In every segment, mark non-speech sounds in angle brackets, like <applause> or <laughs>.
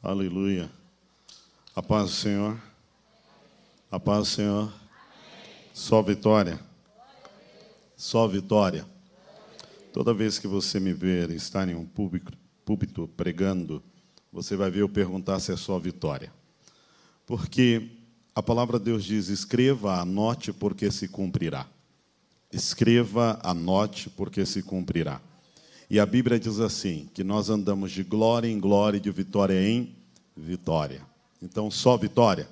Aleluia. A paz do Senhor. A paz do Senhor. Só vitória. Só vitória. Toda vez que você me ver estar em um público, púlpito pregando, você vai ver eu perguntar se é só vitória. Porque a palavra de Deus diz: escreva, anote, porque se cumprirá. Escreva, anote, porque se cumprirá. E a Bíblia diz assim: que nós andamos de glória em glória, de vitória em vitória. Então, só vitória.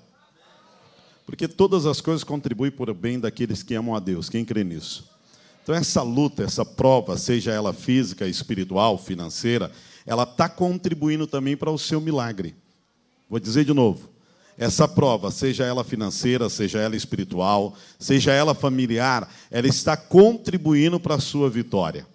Porque todas as coisas contribuem para o bem daqueles que amam a Deus. Quem crê nisso? Então, essa luta, essa prova, seja ela física, espiritual, financeira, ela está contribuindo também para o seu milagre. Vou dizer de novo. Essa prova, seja ela financeira, seja ela espiritual, seja ela familiar, ela está contribuindo para a sua vitória.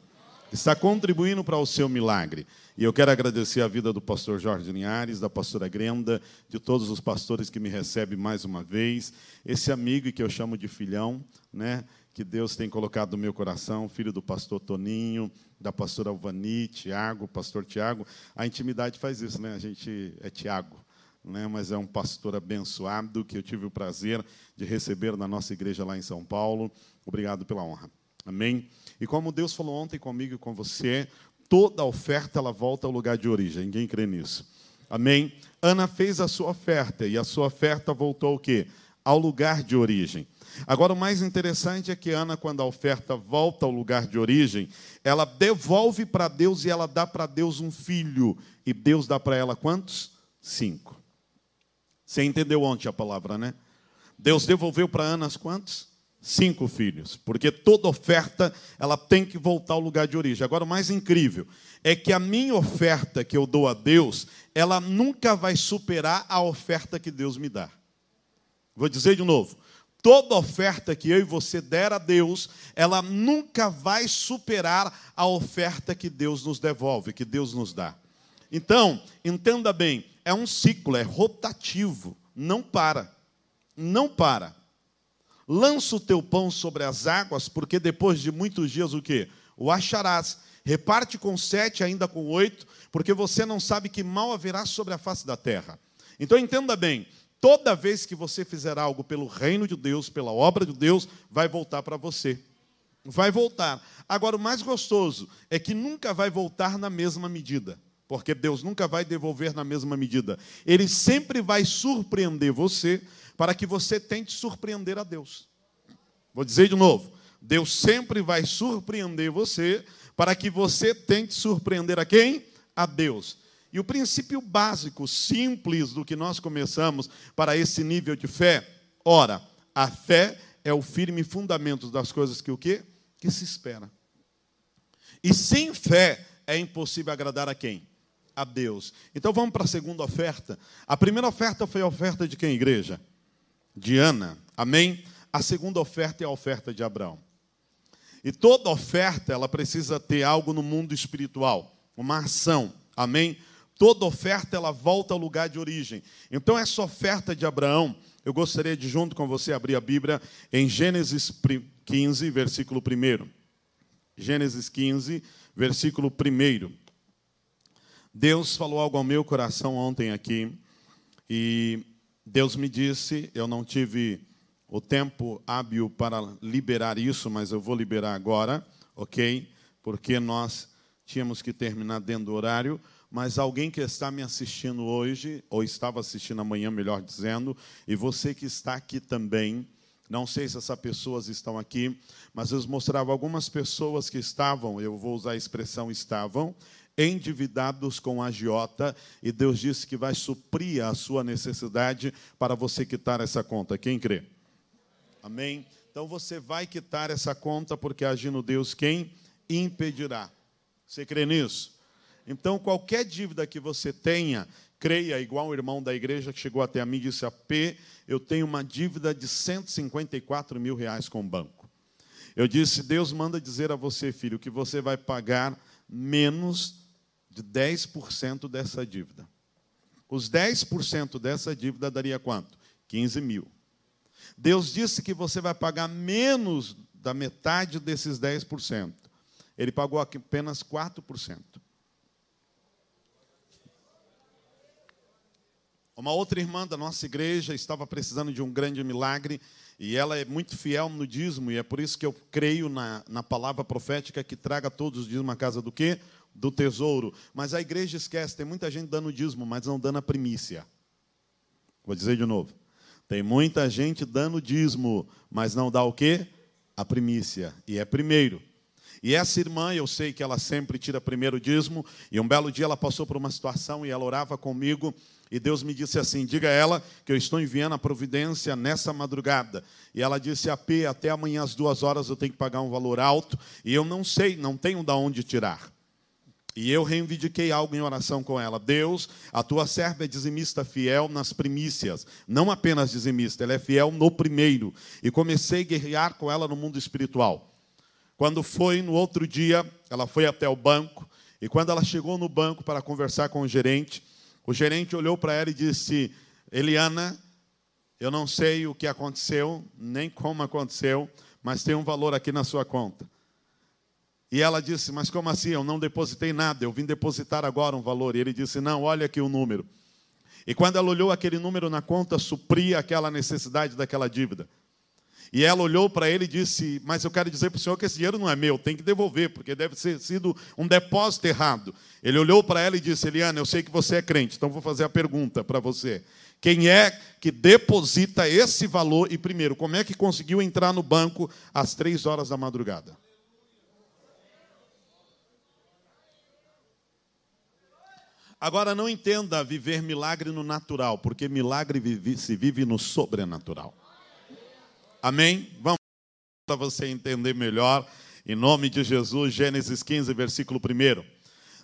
Está contribuindo para o seu milagre. E eu quero agradecer a vida do pastor Jorge Linhares, da pastora Grenda, de todos os pastores que me recebem mais uma vez, esse amigo que eu chamo de filhão, né? que Deus tem colocado no meu coração, filho do pastor Toninho, da pastora Alvani, Tiago, pastor Tiago. A intimidade faz isso, né? A gente é Tiago, né? mas é um pastor abençoado que eu tive o prazer de receber na nossa igreja lá em São Paulo. Obrigado pela honra. Amém? E como Deus falou ontem comigo e com você, toda oferta ela volta ao lugar de origem. Ninguém crê nisso. Amém? Ana fez a sua oferta e a sua oferta voltou ao quê? Ao lugar de origem. Agora, o mais interessante é que Ana, quando a oferta volta ao lugar de origem, ela devolve para Deus e ela dá para Deus um filho. E Deus dá para ela quantos? Cinco. Você entendeu ontem a palavra, né? Deus devolveu para Ana quantos? Cinco filhos, porque toda oferta ela tem que voltar ao lugar de origem. Agora, o mais incrível é que a minha oferta que eu dou a Deus, ela nunca vai superar a oferta que Deus me dá. Vou dizer de novo. Toda oferta que eu e você der a Deus, ela nunca vai superar a oferta que Deus nos devolve, que Deus nos dá. Então, entenda bem, é um ciclo, é rotativo, não para. Não para. Lança o teu pão sobre as águas, porque depois de muitos dias o quê? O acharás. Reparte com sete, ainda com oito, porque você não sabe que mal haverá sobre a face da terra. Então entenda bem, toda vez que você fizer algo pelo reino de Deus, pela obra de Deus, vai voltar para você. Vai voltar. Agora, o mais gostoso é que nunca vai voltar na mesma medida, porque Deus nunca vai devolver na mesma medida. Ele sempre vai surpreender você para que você tente surpreender a Deus. Vou dizer de novo: Deus sempre vai surpreender você para que você tente surpreender a quem? A Deus. E o princípio básico, simples do que nós começamos para esse nível de fé, ora, a fé é o firme fundamento das coisas que o quê? Que se espera. E sem fé é impossível agradar a quem? A Deus. Então vamos para a segunda oferta. A primeira oferta foi a oferta de quem, igreja? De Ana. Amém? A segunda oferta é a oferta de Abraão. E toda oferta, ela precisa ter algo no mundo espiritual, uma ação. Amém? Toda oferta, ela volta ao lugar de origem. Então, essa oferta de Abraão, eu gostaria de, junto com você, abrir a Bíblia em Gênesis 15, versículo 1. Gênesis 15, versículo 1. Deus falou algo ao meu coração ontem aqui, e Deus me disse, eu não tive o tempo hábil para liberar isso, mas eu vou liberar agora, ok? Porque nós tínhamos que terminar dentro do horário, mas alguém que está me assistindo hoje, ou estava assistindo amanhã, melhor dizendo, e você que está aqui também, não sei se essas pessoas estão aqui, mas eu mostrava algumas pessoas que estavam, eu vou usar a expressão estavam, endividados com agiota, e Deus disse que vai suprir a sua necessidade para você quitar essa conta. Quem crê? Amém? Então você vai quitar essa conta, porque agindo Deus, quem impedirá? Você crê nisso? Então, qualquer dívida que você tenha, creia, igual o irmão da igreja que chegou até a mim e disse: A P, eu tenho uma dívida de 154 mil reais com o banco. Eu disse: Deus manda dizer a você, filho, que você vai pagar menos de 10% dessa dívida. Os 10% dessa dívida daria quanto? 15 mil. Deus disse que você vai pagar menos da metade desses 10%. Ele pagou apenas 4%. Uma outra irmã da nossa igreja estava precisando de um grande milagre e ela é muito fiel no dízimo e é por isso que eu creio na, na palavra profética que traga todos os dízimos à casa do quê? Do tesouro. Mas a igreja esquece, tem muita gente dando dízimo, mas não dando a primícia. Vou dizer de novo. Tem muita gente dando dízimo, mas não dá o quê? A primícia. E é primeiro. E essa irmã, eu sei que ela sempre tira primeiro dízimo, e um belo dia ela passou por uma situação e ela orava comigo, e Deus me disse assim: diga a ela que eu estou enviando a providência nessa madrugada. E ela disse: AP, até amanhã às duas horas eu tenho que pagar um valor alto, e eu não sei, não tenho de onde tirar. E eu reivindiquei algo em oração com ela. Deus, a tua serva é dizimista fiel nas primícias, não apenas dizimista, ela é fiel no primeiro. E comecei a guerrear com ela no mundo espiritual. Quando foi no outro dia, ela foi até o banco, e quando ela chegou no banco para conversar com o gerente, o gerente olhou para ela e disse: Eliana, eu não sei o que aconteceu, nem como aconteceu, mas tem um valor aqui na sua conta. E ela disse: Mas como assim? Eu não depositei nada, eu vim depositar agora um valor. E ele disse: Não, olha aqui o número. E quando ela olhou aquele número na conta, supria aquela necessidade daquela dívida. E ela olhou para ele e disse: Mas eu quero dizer para o senhor que esse dinheiro não é meu, tem que devolver, porque deve ter sido um depósito errado. Ele olhou para ela e disse: Eliana, eu sei que você é crente, então vou fazer a pergunta para você. Quem é que deposita esse valor? E primeiro, como é que conseguiu entrar no banco às três horas da madrugada? Agora, não entenda viver milagre no natural, porque milagre se vive no sobrenatural. Amém? Vamos para você entender melhor. Em nome de Jesus, Gênesis 15, versículo 1.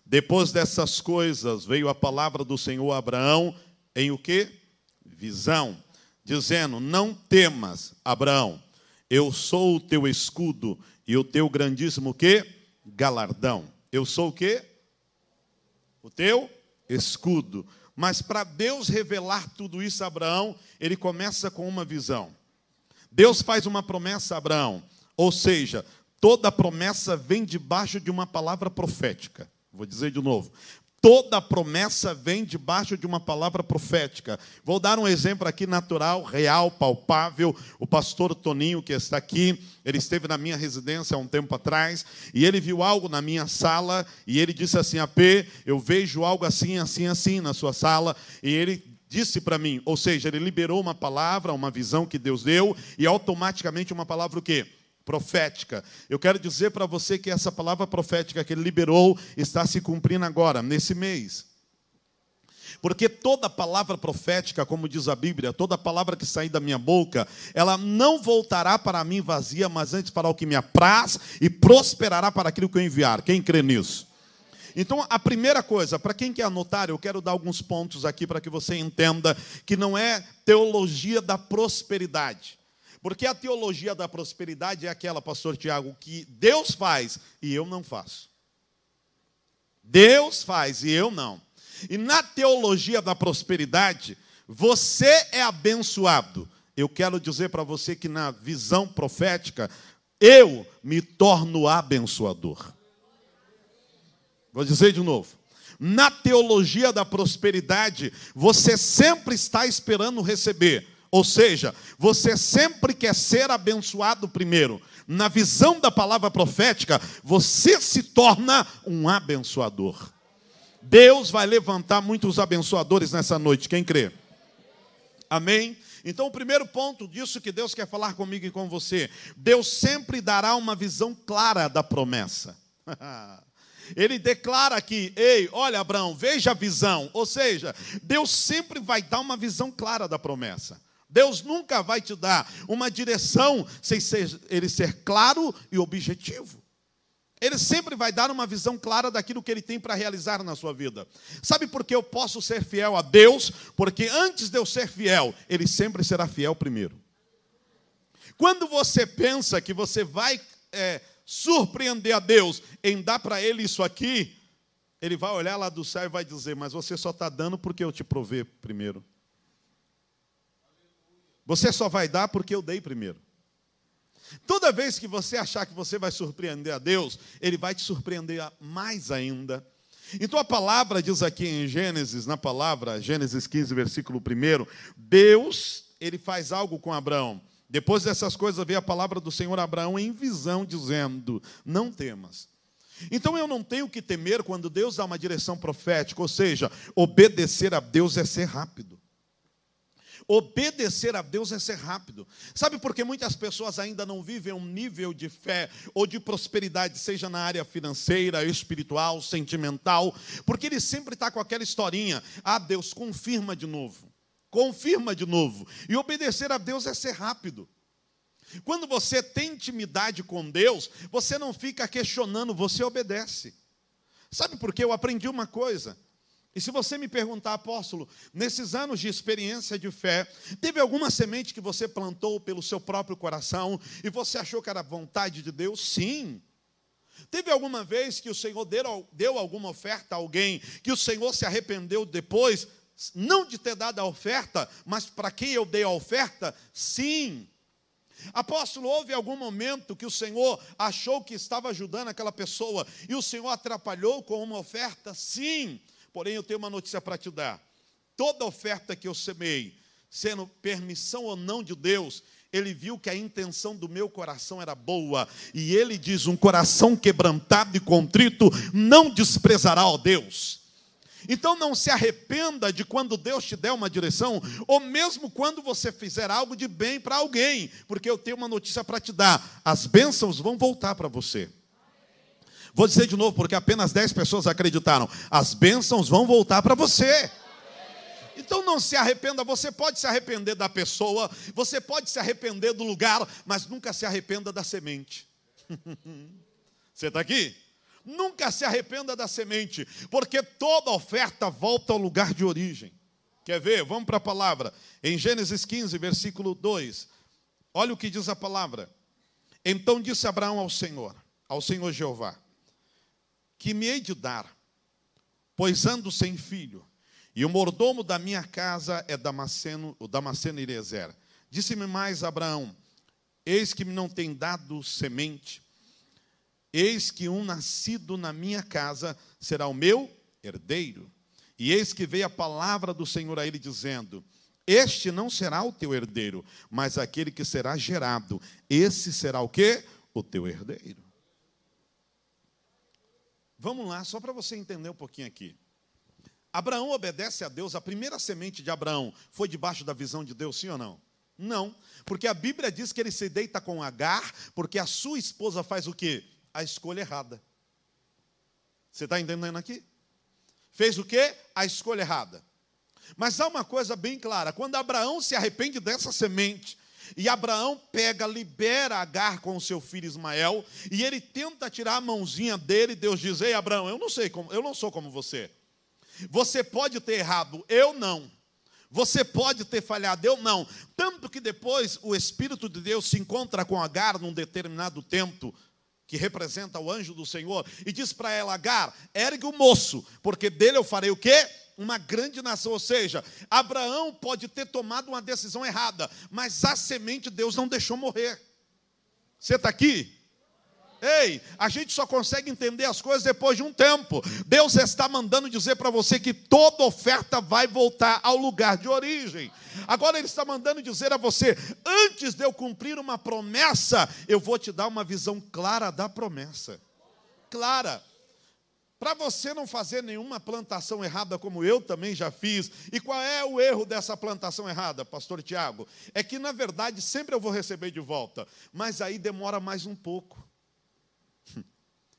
Depois dessas coisas, veio a palavra do Senhor a Abraão em o que? Visão, dizendo: Não temas, Abraão, eu sou o teu escudo e o teu grandíssimo que? Galardão. Eu sou o que? O teu escudo. Mas para Deus revelar tudo isso a Abraão, ele começa com uma visão. Deus faz uma promessa a Abraão, ou seja, toda promessa vem debaixo de uma palavra profética. Vou dizer de novo. Toda promessa vem debaixo de uma palavra profética. Vou dar um exemplo aqui natural, real, palpável. O pastor Toninho, que está aqui, ele esteve na minha residência há um tempo atrás, e ele viu algo na minha sala, e ele disse assim: AP, eu vejo algo assim, assim, assim na sua sala, e ele disse para mim, ou seja, ele liberou uma palavra, uma visão que Deus deu, e automaticamente uma palavra o quê? Profética. Eu quero dizer para você que essa palavra profética que ele liberou está se cumprindo agora, nesse mês. Porque toda palavra profética, como diz a Bíblia, toda palavra que sair da minha boca, ela não voltará para mim vazia, mas antes para o que me apraz e prosperará para aquilo que eu enviar. Quem crê nisso? Então, a primeira coisa, para quem quer anotar, eu quero dar alguns pontos aqui para que você entenda que não é teologia da prosperidade. Porque a teologia da prosperidade é aquela, pastor Tiago, que Deus faz e eu não faço. Deus faz e eu não. E na teologia da prosperidade, você é abençoado. Eu quero dizer para você que na visão profética, eu me torno abençoador. Vou dizer de novo. Na teologia da prosperidade, você sempre está esperando receber. Ou seja, você sempre quer ser abençoado primeiro. Na visão da palavra profética, você se torna um abençoador. Deus vai levantar muitos abençoadores nessa noite, quem crê? Amém? Então, o primeiro ponto disso que Deus quer falar comigo e com você: Deus sempre dará uma visão clara da promessa. <laughs> Ele declara aqui: ei, olha, Abraão, veja a visão. Ou seja, Deus sempre vai dar uma visão clara da promessa. Deus nunca vai te dar uma direção sem ser, ele ser claro e objetivo. Ele sempre vai dar uma visão clara daquilo que ele tem para realizar na sua vida. Sabe por que eu posso ser fiel a Deus? Porque antes de eu ser fiel, ele sempre será fiel primeiro. Quando você pensa que você vai é, surpreender a Deus em dar para ele isso aqui, ele vai olhar lá do céu e vai dizer: Mas você só está dando porque eu te provei primeiro. Você só vai dar porque eu dei primeiro. Toda vez que você achar que você vai surpreender a Deus, Ele vai te surpreender mais ainda. Então a palavra diz aqui em Gênesis, na palavra, Gênesis 15, versículo 1, Deus, ele faz algo com Abraão. Depois dessas coisas veio a palavra do Senhor Abraão em visão, dizendo: Não temas. Então eu não tenho que temer quando Deus dá uma direção profética, ou seja, obedecer a Deus é ser rápido. Obedecer a Deus é ser rápido. Sabe por que muitas pessoas ainda não vivem um nível de fé ou de prosperidade, seja na área financeira, espiritual, sentimental? Porque ele sempre está com aquela historinha: ah, Deus, confirma de novo. Confirma de novo. E obedecer a Deus é ser rápido. Quando você tem intimidade com Deus, você não fica questionando, você obedece. Sabe por que eu aprendi uma coisa? E se você me perguntar, apóstolo, nesses anos de experiência de fé, teve alguma semente que você plantou pelo seu próprio coração e você achou que era vontade de Deus? Sim. Teve alguma vez que o Senhor deu, alguma oferta a alguém que o Senhor se arrependeu depois, não de ter dado a oferta, mas para quem eu dei a oferta? Sim. Apóstolo, houve algum momento que o Senhor achou que estava ajudando aquela pessoa e o Senhor atrapalhou com uma oferta? Sim. Porém, eu tenho uma notícia para te dar. Toda oferta que eu semei, sendo permissão ou não de Deus, ele viu que a intenção do meu coração era boa. E ele diz: um coração quebrantado e contrito não desprezará, ó Deus. Então não se arrependa de quando Deus te der uma direção, ou mesmo quando você fizer algo de bem para alguém, porque eu tenho uma notícia para te dar: as bênçãos vão voltar para você. Vou dizer de novo, porque apenas 10 pessoas acreditaram. As bênçãos vão voltar para você. Então não se arrependa, você pode se arrepender da pessoa, você pode se arrepender do lugar, mas nunca se arrependa da semente. <laughs> você está aqui? Nunca se arrependa da semente, porque toda oferta volta ao lugar de origem. Quer ver? Vamos para a palavra. Em Gênesis 15, versículo 2. Olha o que diz a palavra. Então disse Abraão ao Senhor, ao Senhor Jeová: que me hei de dar, pois ando sem filho, e o mordomo da minha casa é Damasceno, o Damasceno Eliezer. Disse-me mais Abraão: Eis que me não tem dado semente, eis que um nascido na minha casa será o meu herdeiro. E eis que veio a palavra do Senhor a ele dizendo: Este não será o teu herdeiro, mas aquele que será gerado, esse será o que? O teu herdeiro. Vamos lá, só para você entender um pouquinho aqui. Abraão obedece a Deus, a primeira semente de Abraão foi debaixo da visão de Deus, sim ou não? Não, porque a Bíblia diz que ele se deita com Agar, porque a sua esposa faz o quê? A escolha errada. Você está entendendo aqui? Fez o quê? A escolha errada. Mas há uma coisa bem clara: quando Abraão se arrepende dessa semente, e Abraão pega, libera Agar com seu filho Ismael, e ele tenta tirar a mãozinha dele, Deus diz: Ei, Abraão, eu não sei como, eu não sou como você. Você pode ter errado, eu não. Você pode ter falhado, eu não. Tanto que depois o Espírito de Deus se encontra com Agar num determinado tempo, que representa o anjo do Senhor, e diz para ela: Agar, ergue o moço, porque dele eu farei o quê? Uma grande nação. Ou seja, Abraão pode ter tomado uma decisão errada, mas a semente Deus não deixou morrer. Você está aqui? Ei, a gente só consegue entender as coisas depois de um tempo. Deus está mandando dizer para você que toda oferta vai voltar ao lugar de origem. Agora Ele está mandando dizer a você: antes de eu cumprir uma promessa, eu vou te dar uma visão clara da promessa. Clara. Para você não fazer nenhuma plantação errada, como eu também já fiz. E qual é o erro dessa plantação errada, pastor Tiago? É que, na verdade, sempre eu vou receber de volta, mas aí demora mais um pouco. <laughs>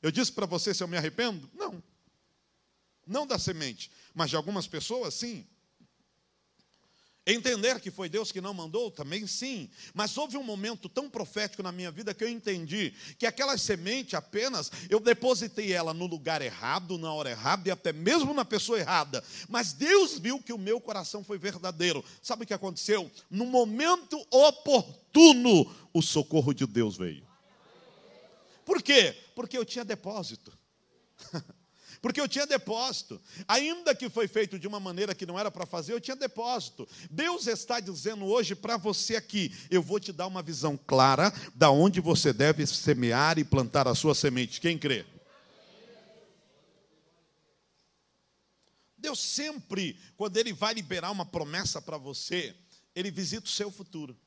Eu disse para você se eu me arrependo? Não. Não da semente, mas de algumas pessoas, sim. Entender que foi Deus que não mandou, também sim. Mas houve um momento tão profético na minha vida que eu entendi que aquela semente apenas, eu depositei ela no lugar errado, na hora errada e até mesmo na pessoa errada. Mas Deus viu que o meu coração foi verdadeiro. Sabe o que aconteceu? No momento oportuno, o socorro de Deus veio. Por quê? Porque eu tinha depósito. <laughs> Porque eu tinha depósito. Ainda que foi feito de uma maneira que não era para fazer, eu tinha depósito. Deus está dizendo hoje para você aqui: eu vou te dar uma visão clara da onde você deve semear e plantar a sua semente. Quem crê? Deus sempre, quando Ele vai liberar uma promessa para você, Ele visita o seu futuro.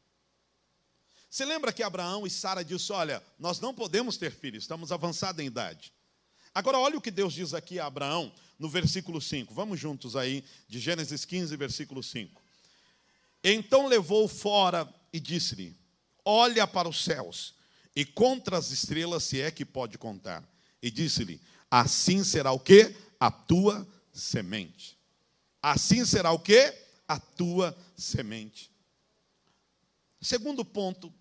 Você lembra que Abraão e Sara disse: Olha, nós não podemos ter filhos, estamos avançados em idade. Agora, olha o que Deus diz aqui a Abraão no versículo 5. Vamos juntos aí, de Gênesis 15, versículo 5. Então levou fora e disse-lhe: Olha para os céus e contra as estrelas, se é que pode contar. E disse-lhe: Assim será o que? A tua semente. Assim será o que? A tua semente. Segundo ponto,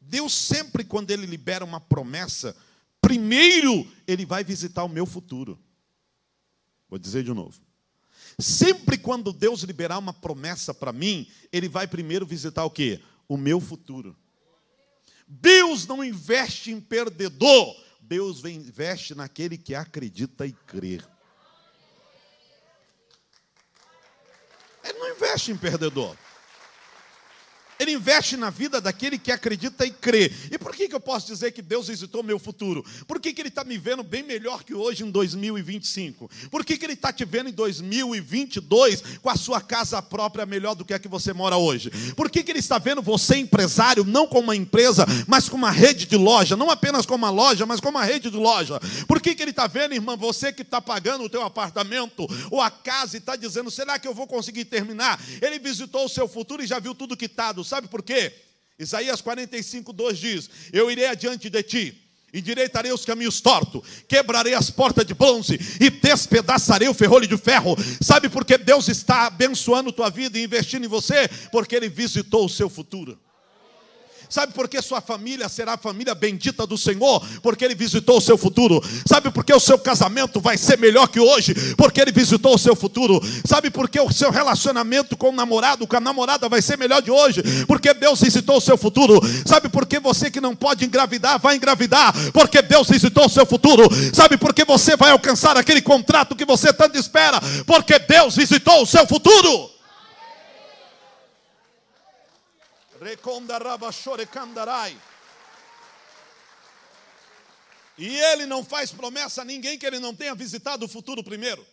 Deus sempre, quando Ele libera uma promessa, primeiro Ele vai visitar o meu futuro. Vou dizer de novo. Sempre quando Deus liberar uma promessa para mim, Ele vai primeiro visitar o que? O meu futuro. Deus não investe em perdedor, Deus investe naquele que acredita e crê. Ele não investe em perdedor. Ele investe na vida daquele que acredita e crê. E por que, que eu posso dizer que Deus visitou meu futuro? Por que, que Ele está me vendo bem melhor que hoje em 2025? Por que, que Ele está te vendo em 2022 com a sua casa própria melhor do que a que você mora hoje? Por que, que Ele está vendo você empresário, não como uma empresa, mas como uma rede de loja? Não apenas como uma loja, mas como uma rede de loja. Por que, que Ele está vendo, irmã, você que está pagando o teu apartamento ou a casa e está dizendo, será que eu vou conseguir terminar? Ele visitou o seu futuro e já viu tudo quitado Sabe por quê? Isaías 45, 2 diz: Eu irei adiante de ti, endireitarei os caminhos tortos, quebrarei as portas de bronze e despedaçarei o ferrolho de ferro. Sabe por que Deus está abençoando tua vida e investindo em você? Porque Ele visitou o seu futuro. Sabe por que sua família será a família bendita do Senhor? Porque Ele visitou o seu futuro. Sabe por que o seu casamento vai ser melhor que hoje? Porque Ele visitou o seu futuro. Sabe por que o seu relacionamento com o namorado, com a namorada vai ser melhor de hoje? Porque Deus visitou o seu futuro. Sabe por que você que não pode engravidar vai engravidar? Porque Deus visitou o seu futuro. Sabe por que você vai alcançar aquele contrato que você tanto espera? Porque Deus visitou o seu futuro. E ele não faz promessa a ninguém que ele não tenha visitado o futuro primeiro.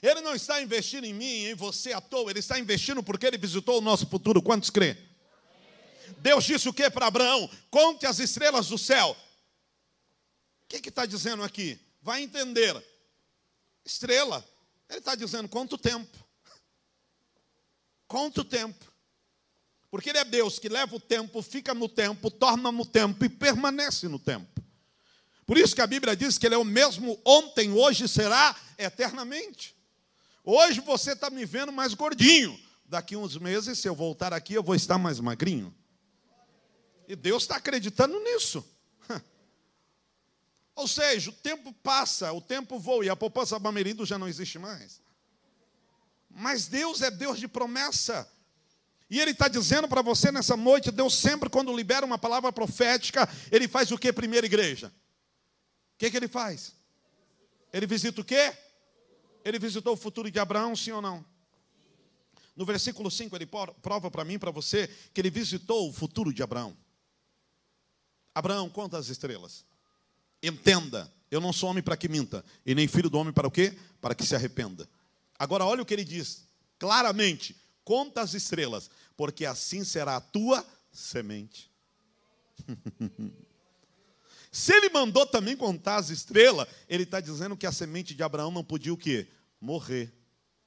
Ele não está investindo em mim, em você à toa, ele está investindo porque ele visitou o nosso futuro. Quantos crê? Deus disse o que para Abraão? Conte as estrelas do céu. O que está dizendo aqui? Vai entender. Estrela. Ele está dizendo quanto tempo. Quanto tempo. Porque Ele é Deus que leva o tempo, fica no tempo, torna no tempo e permanece no tempo. Por isso que a Bíblia diz que Ele é o mesmo ontem, hoje será eternamente. Hoje você está me vendo mais gordinho. Daqui uns meses, se eu voltar aqui, eu vou estar mais magrinho. E Deus está acreditando nisso. <laughs> Ou seja, o tempo passa, o tempo voa e a poupança Bamerindo já não existe mais. Mas Deus é Deus de promessa. E ele está dizendo para você nessa noite: Deus sempre, quando libera uma palavra profética, ele faz o que, primeira igreja? O que, que ele faz? Ele visita o quê? Ele visitou o futuro de Abraão, sim ou não? No versículo 5, ele prova para mim, para você, que ele visitou o futuro de Abraão. Abraão, quantas estrelas? Entenda, eu não sou homem para que minta, e nem filho do homem para o quê? Para que se arrependa. Agora, olha o que ele diz, claramente: conta as estrelas, porque assim será a tua semente. <laughs> Se ele mandou também contar as estrelas, ele está dizendo que a semente de Abraão não podia o quê? Morrer.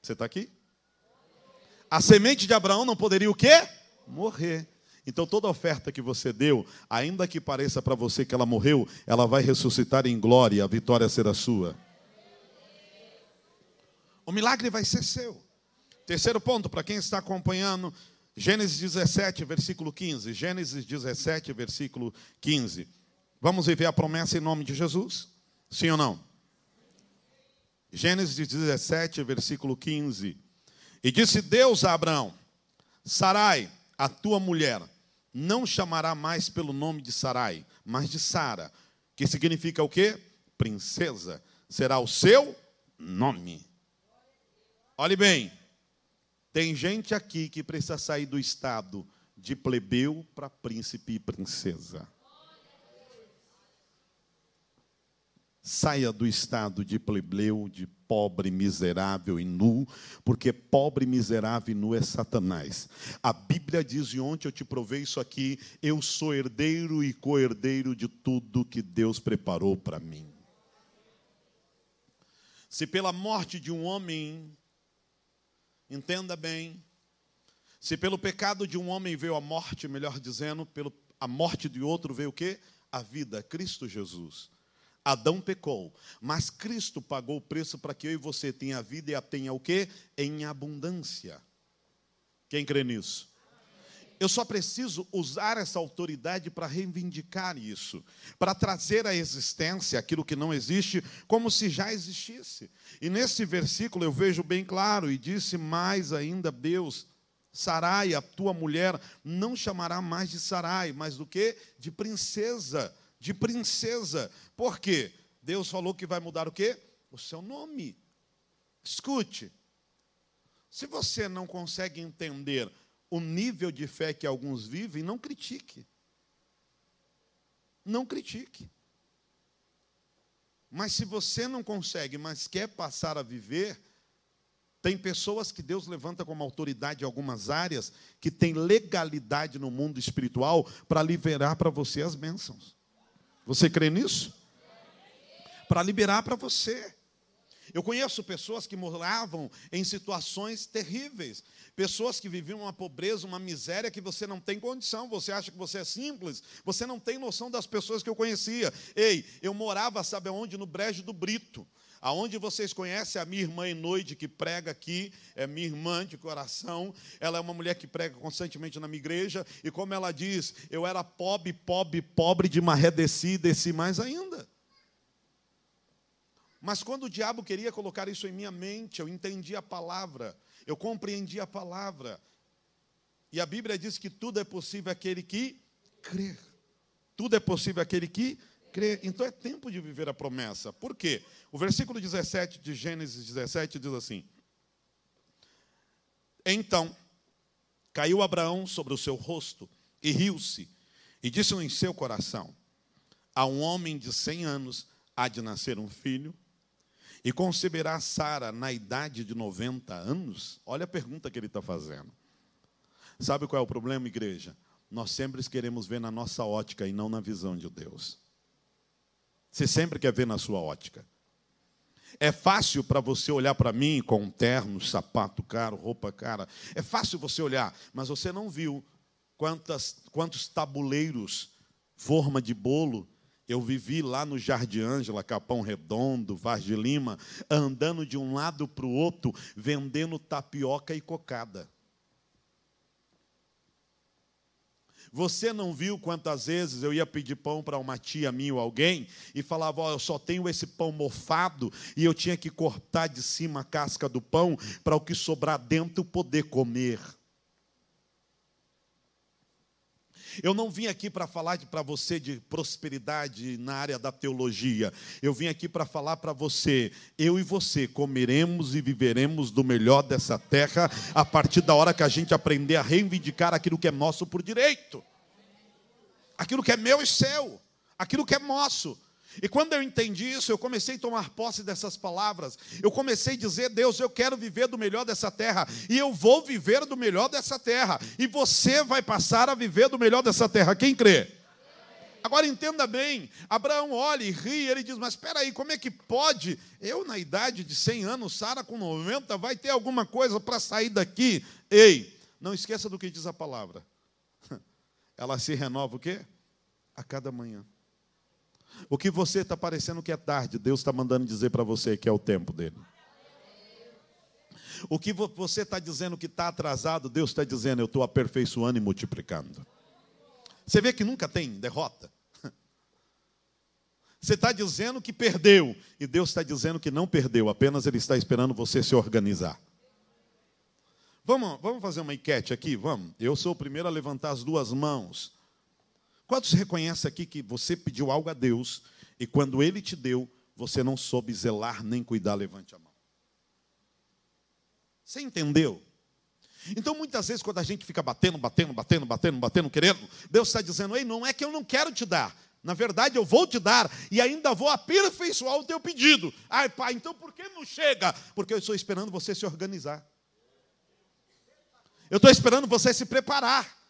Você está aqui? A semente de Abraão não poderia o quê? Morrer. Então toda oferta que você deu, ainda que pareça para você que ela morreu, ela vai ressuscitar em glória, a vitória será sua. O milagre vai ser seu. Terceiro ponto, para quem está acompanhando, Gênesis 17, versículo 15. Gênesis 17, versículo 15. Vamos viver a promessa em nome de Jesus? Sim ou não? Gênesis 17, versículo 15. E disse Deus a Abraão: Sarai, a tua mulher, não chamará mais pelo nome de Sarai, mas de Sara, que significa o quê? Princesa. Será o seu nome. Olhe bem, tem gente aqui que precisa sair do estado de plebeu para príncipe e princesa. Saia do estado de plebeu, de pobre, miserável e nu, porque pobre, miserável e nu é Satanás. A Bíblia diz, e ontem eu te provei isso aqui, eu sou herdeiro e co-herdeiro de tudo que Deus preparou para mim. Se pela morte de um homem, entenda bem, se pelo pecado de um homem veio a morte, melhor dizendo, pelo a morte de outro veio o quê? A vida, Cristo Jesus. Adão pecou, mas Cristo pagou o preço para que eu e você tenha a vida e a tenha o quê? Em abundância. Quem crê nisso? Eu só preciso usar essa autoridade para reivindicar isso, para trazer à existência aquilo que não existe, como se já existisse. E nesse versículo eu vejo bem claro, e disse mais ainda Deus: Sarai, a tua mulher, não chamará mais de Sarai, mas do que? De princesa de princesa. Por quê? Deus falou que vai mudar o quê? O seu nome. Escute. Se você não consegue entender o nível de fé que alguns vivem, não critique. Não critique. Mas se você não consegue, mas quer passar a viver, tem pessoas que Deus levanta como autoridade em algumas áreas, que tem legalidade no mundo espiritual para liberar para você as bênçãos. Você crê nisso? Para liberar para você. Eu conheço pessoas que moravam em situações terríveis, pessoas que viviam uma pobreza, uma miséria que você não tem condição, você acha que você é simples, você não tem noção das pessoas que eu conhecia. Ei, eu morava, sabe aonde? No Brejo do Brito. Aonde vocês conhecem a minha irmã Enoide, que prega aqui, é minha irmã de coração. Ela é uma mulher que prega constantemente na minha igreja. E como ela diz, eu era pobre, pobre, pobre de maré desci desci mais ainda. Mas quando o diabo queria colocar isso em minha mente, eu entendi a palavra, eu compreendi a palavra. E a Bíblia diz que tudo é possível aquele que crê. Tudo é possível aquele que crê. Então é tempo de viver a promessa. Por quê? O versículo 17 de Gênesis 17 diz assim: Então caiu Abraão sobre o seu rosto e riu-se, e disse em seu coração: A um homem de cem anos há de nascer um filho, e conceberá Sara na idade de 90 anos? Olha a pergunta que ele está fazendo. Sabe qual é o problema, igreja? Nós sempre queremos ver na nossa ótica e não na visão de Deus. Você sempre quer ver na sua ótica. É fácil para você olhar para mim com um terno, sapato caro, roupa cara. É fácil você olhar, mas você não viu quantas, quantos tabuleiros, forma de bolo, eu vivi lá no Jardim Ângela, Capão Redondo, Vaz de Lima, andando de um lado para o outro, vendendo tapioca e cocada. Você não viu quantas vezes eu ia pedir pão para uma tia minha ou alguém e falava: oh, eu só tenho esse pão mofado e eu tinha que cortar de cima a casca do pão para o que sobrar dentro poder comer. Eu não vim aqui para falar para você de prosperidade na área da teologia. Eu vim aqui para falar para você, eu e você comeremos e viveremos do melhor dessa terra a partir da hora que a gente aprender a reivindicar aquilo que é nosso por direito. Aquilo que é meu e seu, aquilo que é nosso. E quando eu entendi isso, eu comecei a tomar posse dessas palavras. Eu comecei a dizer: Deus, eu quero viver do melhor dessa terra. E eu vou viver do melhor dessa terra. E você vai passar a viver do melhor dessa terra. Quem crê? Agora entenda bem: Abraão olha e ri. Ele diz: Mas espera aí, como é que pode? Eu, na idade de 100 anos, Sara com 90, vai ter alguma coisa para sair daqui? Ei, não esqueça do que diz a palavra. <laughs> Ela se renova o quê? A cada manhã. O que você está parecendo que é tarde, Deus está mandando dizer para você que é o tempo dele. O que você está dizendo que está atrasado, Deus está dizendo, eu estou aperfeiçoando e multiplicando. Você vê que nunca tem derrota. <laughs> Você está dizendo que perdeu, e Deus está dizendo que não perdeu, apenas Ele está esperando você se organizar. Vamos, vamos fazer uma enquete aqui? Vamos. Eu sou o primeiro a levantar as duas mãos. Quantos reconhecem aqui que você pediu algo a Deus e quando Ele te deu, você não soube zelar nem cuidar? Levante a mão. Você entendeu? Então, muitas vezes, quando a gente fica batendo, batendo, batendo, batendo, batendo, querendo, Deus está dizendo: Ei, não é que eu não quero te dar, Na verdade, eu vou te dar e ainda vou aperfeiçoar o teu pedido. Ai, pai, então por que não chega? Porque eu estou esperando você se organizar. Eu estou esperando você se preparar.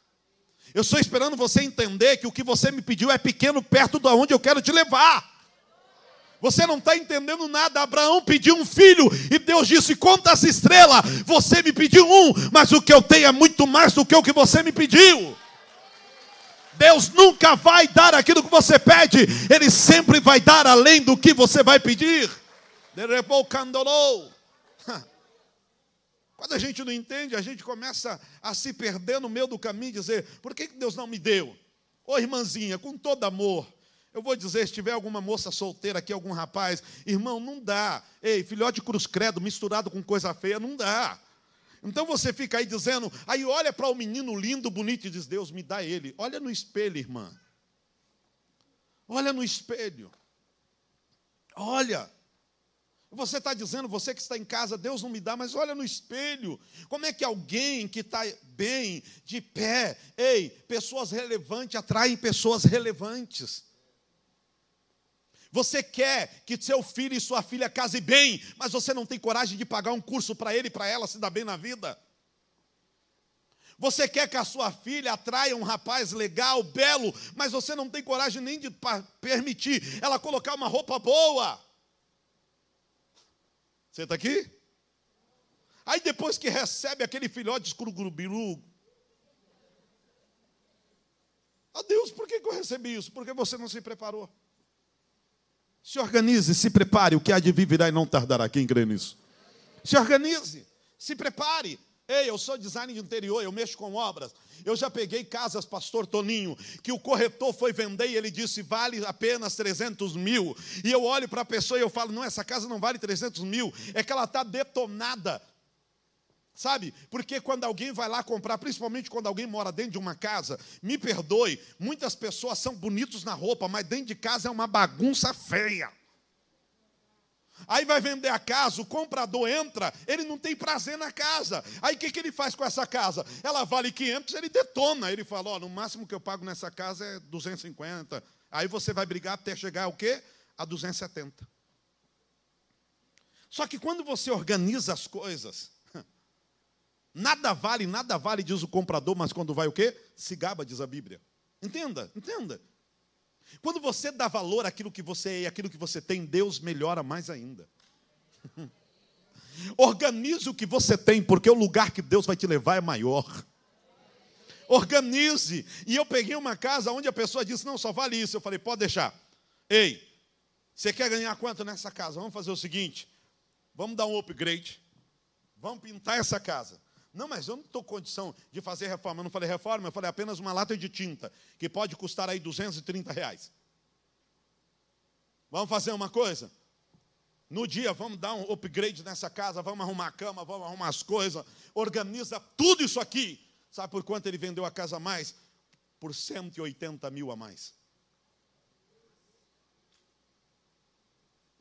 Eu estou esperando você entender que o que você me pediu é pequeno perto de onde eu quero te levar. Você não está entendendo nada. Abraão pediu um filho e Deus disse: Conta as estrelas. Você me pediu um, mas o que eu tenho é muito mais do que o que você me pediu. Deus nunca vai dar aquilo que você pede, Ele sempre vai dar além do que você vai pedir. Quando a gente não entende, a gente começa a se perder no meio do caminho e dizer: por que Deus não me deu? Ô irmãzinha, com todo amor, eu vou dizer, se tiver alguma moça solteira aqui, algum rapaz, irmão, não dá. Ei, filhote cruz credo misturado com coisa feia, não dá. Então você fica aí dizendo, aí olha para o menino lindo, bonito e diz: Deus, me dá ele. Olha no espelho, irmã. Olha no espelho. Olha. Você está dizendo, você que está em casa, Deus não me dá, mas olha no espelho. Como é que alguém que está bem, de pé, ei, pessoas relevantes atraem pessoas relevantes. Você quer que seu filho e sua filha casem bem, mas você não tem coragem de pagar um curso para ele e para ela se dar bem na vida. Você quer que a sua filha atraia um rapaz legal, belo, mas você não tem coragem nem de permitir ela colocar uma roupa boa. Você está aqui? Aí depois que recebe aquele filhote de escurubiru, ah Deus, por que eu recebi isso? Porque você não se preparou. Se organize, se prepare, o que há de vir virá e não tardará. Quem crê nisso? Se organize, se prepare. Ei, eu sou designer de interior, eu mexo com obras. Eu já peguei casas, pastor Toninho, que o corretor foi vender e ele disse, vale apenas 300 mil. E eu olho para a pessoa e eu falo, não, essa casa não vale 300 mil, é que ela está detonada. Sabe? Porque quando alguém vai lá comprar, principalmente quando alguém mora dentro de uma casa, me perdoe, muitas pessoas são bonitos na roupa, mas dentro de casa é uma bagunça feia. Aí vai vender a casa, o comprador entra, ele não tem prazer na casa. Aí o que, que ele faz com essa casa? Ela vale 500, ele detona. Ele fala: Ó, no máximo que eu pago nessa casa é 250. Aí você vai brigar até chegar ao quê? A 270. Só que quando você organiza as coisas, <laughs> Nada vale, nada vale, diz o comprador, mas quando vai o quê? Se gaba, diz a Bíblia. Entenda, entenda. Quando você dá valor àquilo que você é e àquilo que você tem, Deus melhora mais ainda. <laughs> Organize o que você tem, porque o lugar que Deus vai te levar é maior. Organize. E eu peguei uma casa onde a pessoa disse: Não, só vale isso. Eu falei: Pode deixar. Ei, você quer ganhar quanto nessa casa? Vamos fazer o seguinte: vamos dar um upgrade. Vamos pintar essa casa. Não, mas eu não estou condição de fazer reforma. Eu não falei reforma, eu falei apenas uma lata de tinta, que pode custar aí 230 reais. Vamos fazer uma coisa? No dia, vamos dar um upgrade nessa casa, vamos arrumar a cama, vamos arrumar as coisas, organiza tudo isso aqui. Sabe por quanto ele vendeu a casa a mais? Por 180 mil a mais.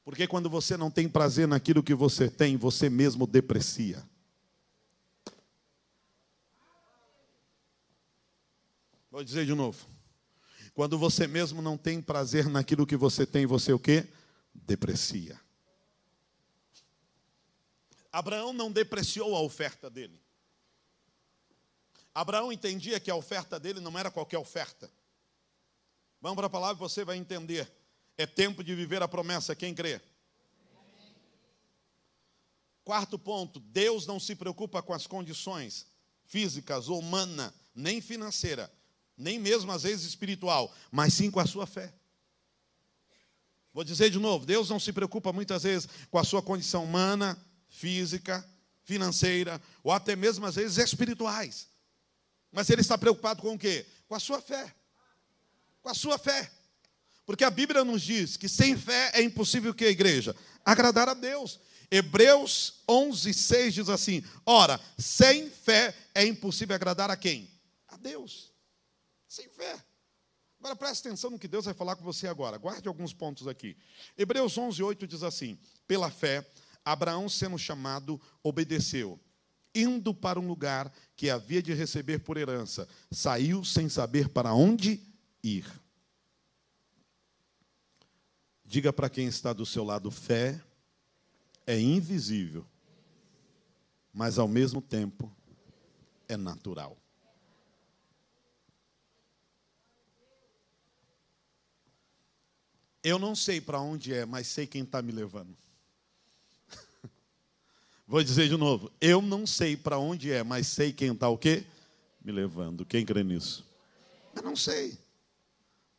Porque quando você não tem prazer naquilo que você tem, você mesmo deprecia. Vou dizer de novo. Quando você mesmo não tem prazer naquilo que você tem, você o quê? Deprecia. Abraão não depreciou a oferta dele. Abraão entendia que a oferta dele não era qualquer oferta. Vamos para a palavra e você vai entender. É tempo de viver a promessa, quem crê? Quarto ponto: Deus não se preocupa com as condições físicas humana, nem financeira nem mesmo às vezes espiritual, mas sim com a sua fé. Vou dizer de novo: Deus não se preocupa muitas vezes com a sua condição humana, física, financeira, ou até mesmo às vezes espirituais. Mas Ele está preocupado com o quê? Com a sua fé. Com a sua fé. Porque a Bíblia nos diz que sem fé é impossível que a igreja agradar a Deus. Hebreus 11, 6 diz assim: Ora, sem fé é impossível agradar a quem? A Deus. Sem fé. Agora preste atenção no que Deus vai falar com você agora. Guarde alguns pontos aqui. Hebreus 11, 8 diz assim: Pela fé, Abraão, sendo chamado, obedeceu, indo para um lugar que havia de receber por herança, saiu sem saber para onde ir. Diga para quem está do seu lado: fé é invisível, mas ao mesmo tempo é natural. Eu não sei para onde é, mas sei quem está me levando. <laughs> Vou dizer de novo. Eu não sei para onde é, mas sei quem está o quê? Me levando. Quem crê nisso? Eu não sei.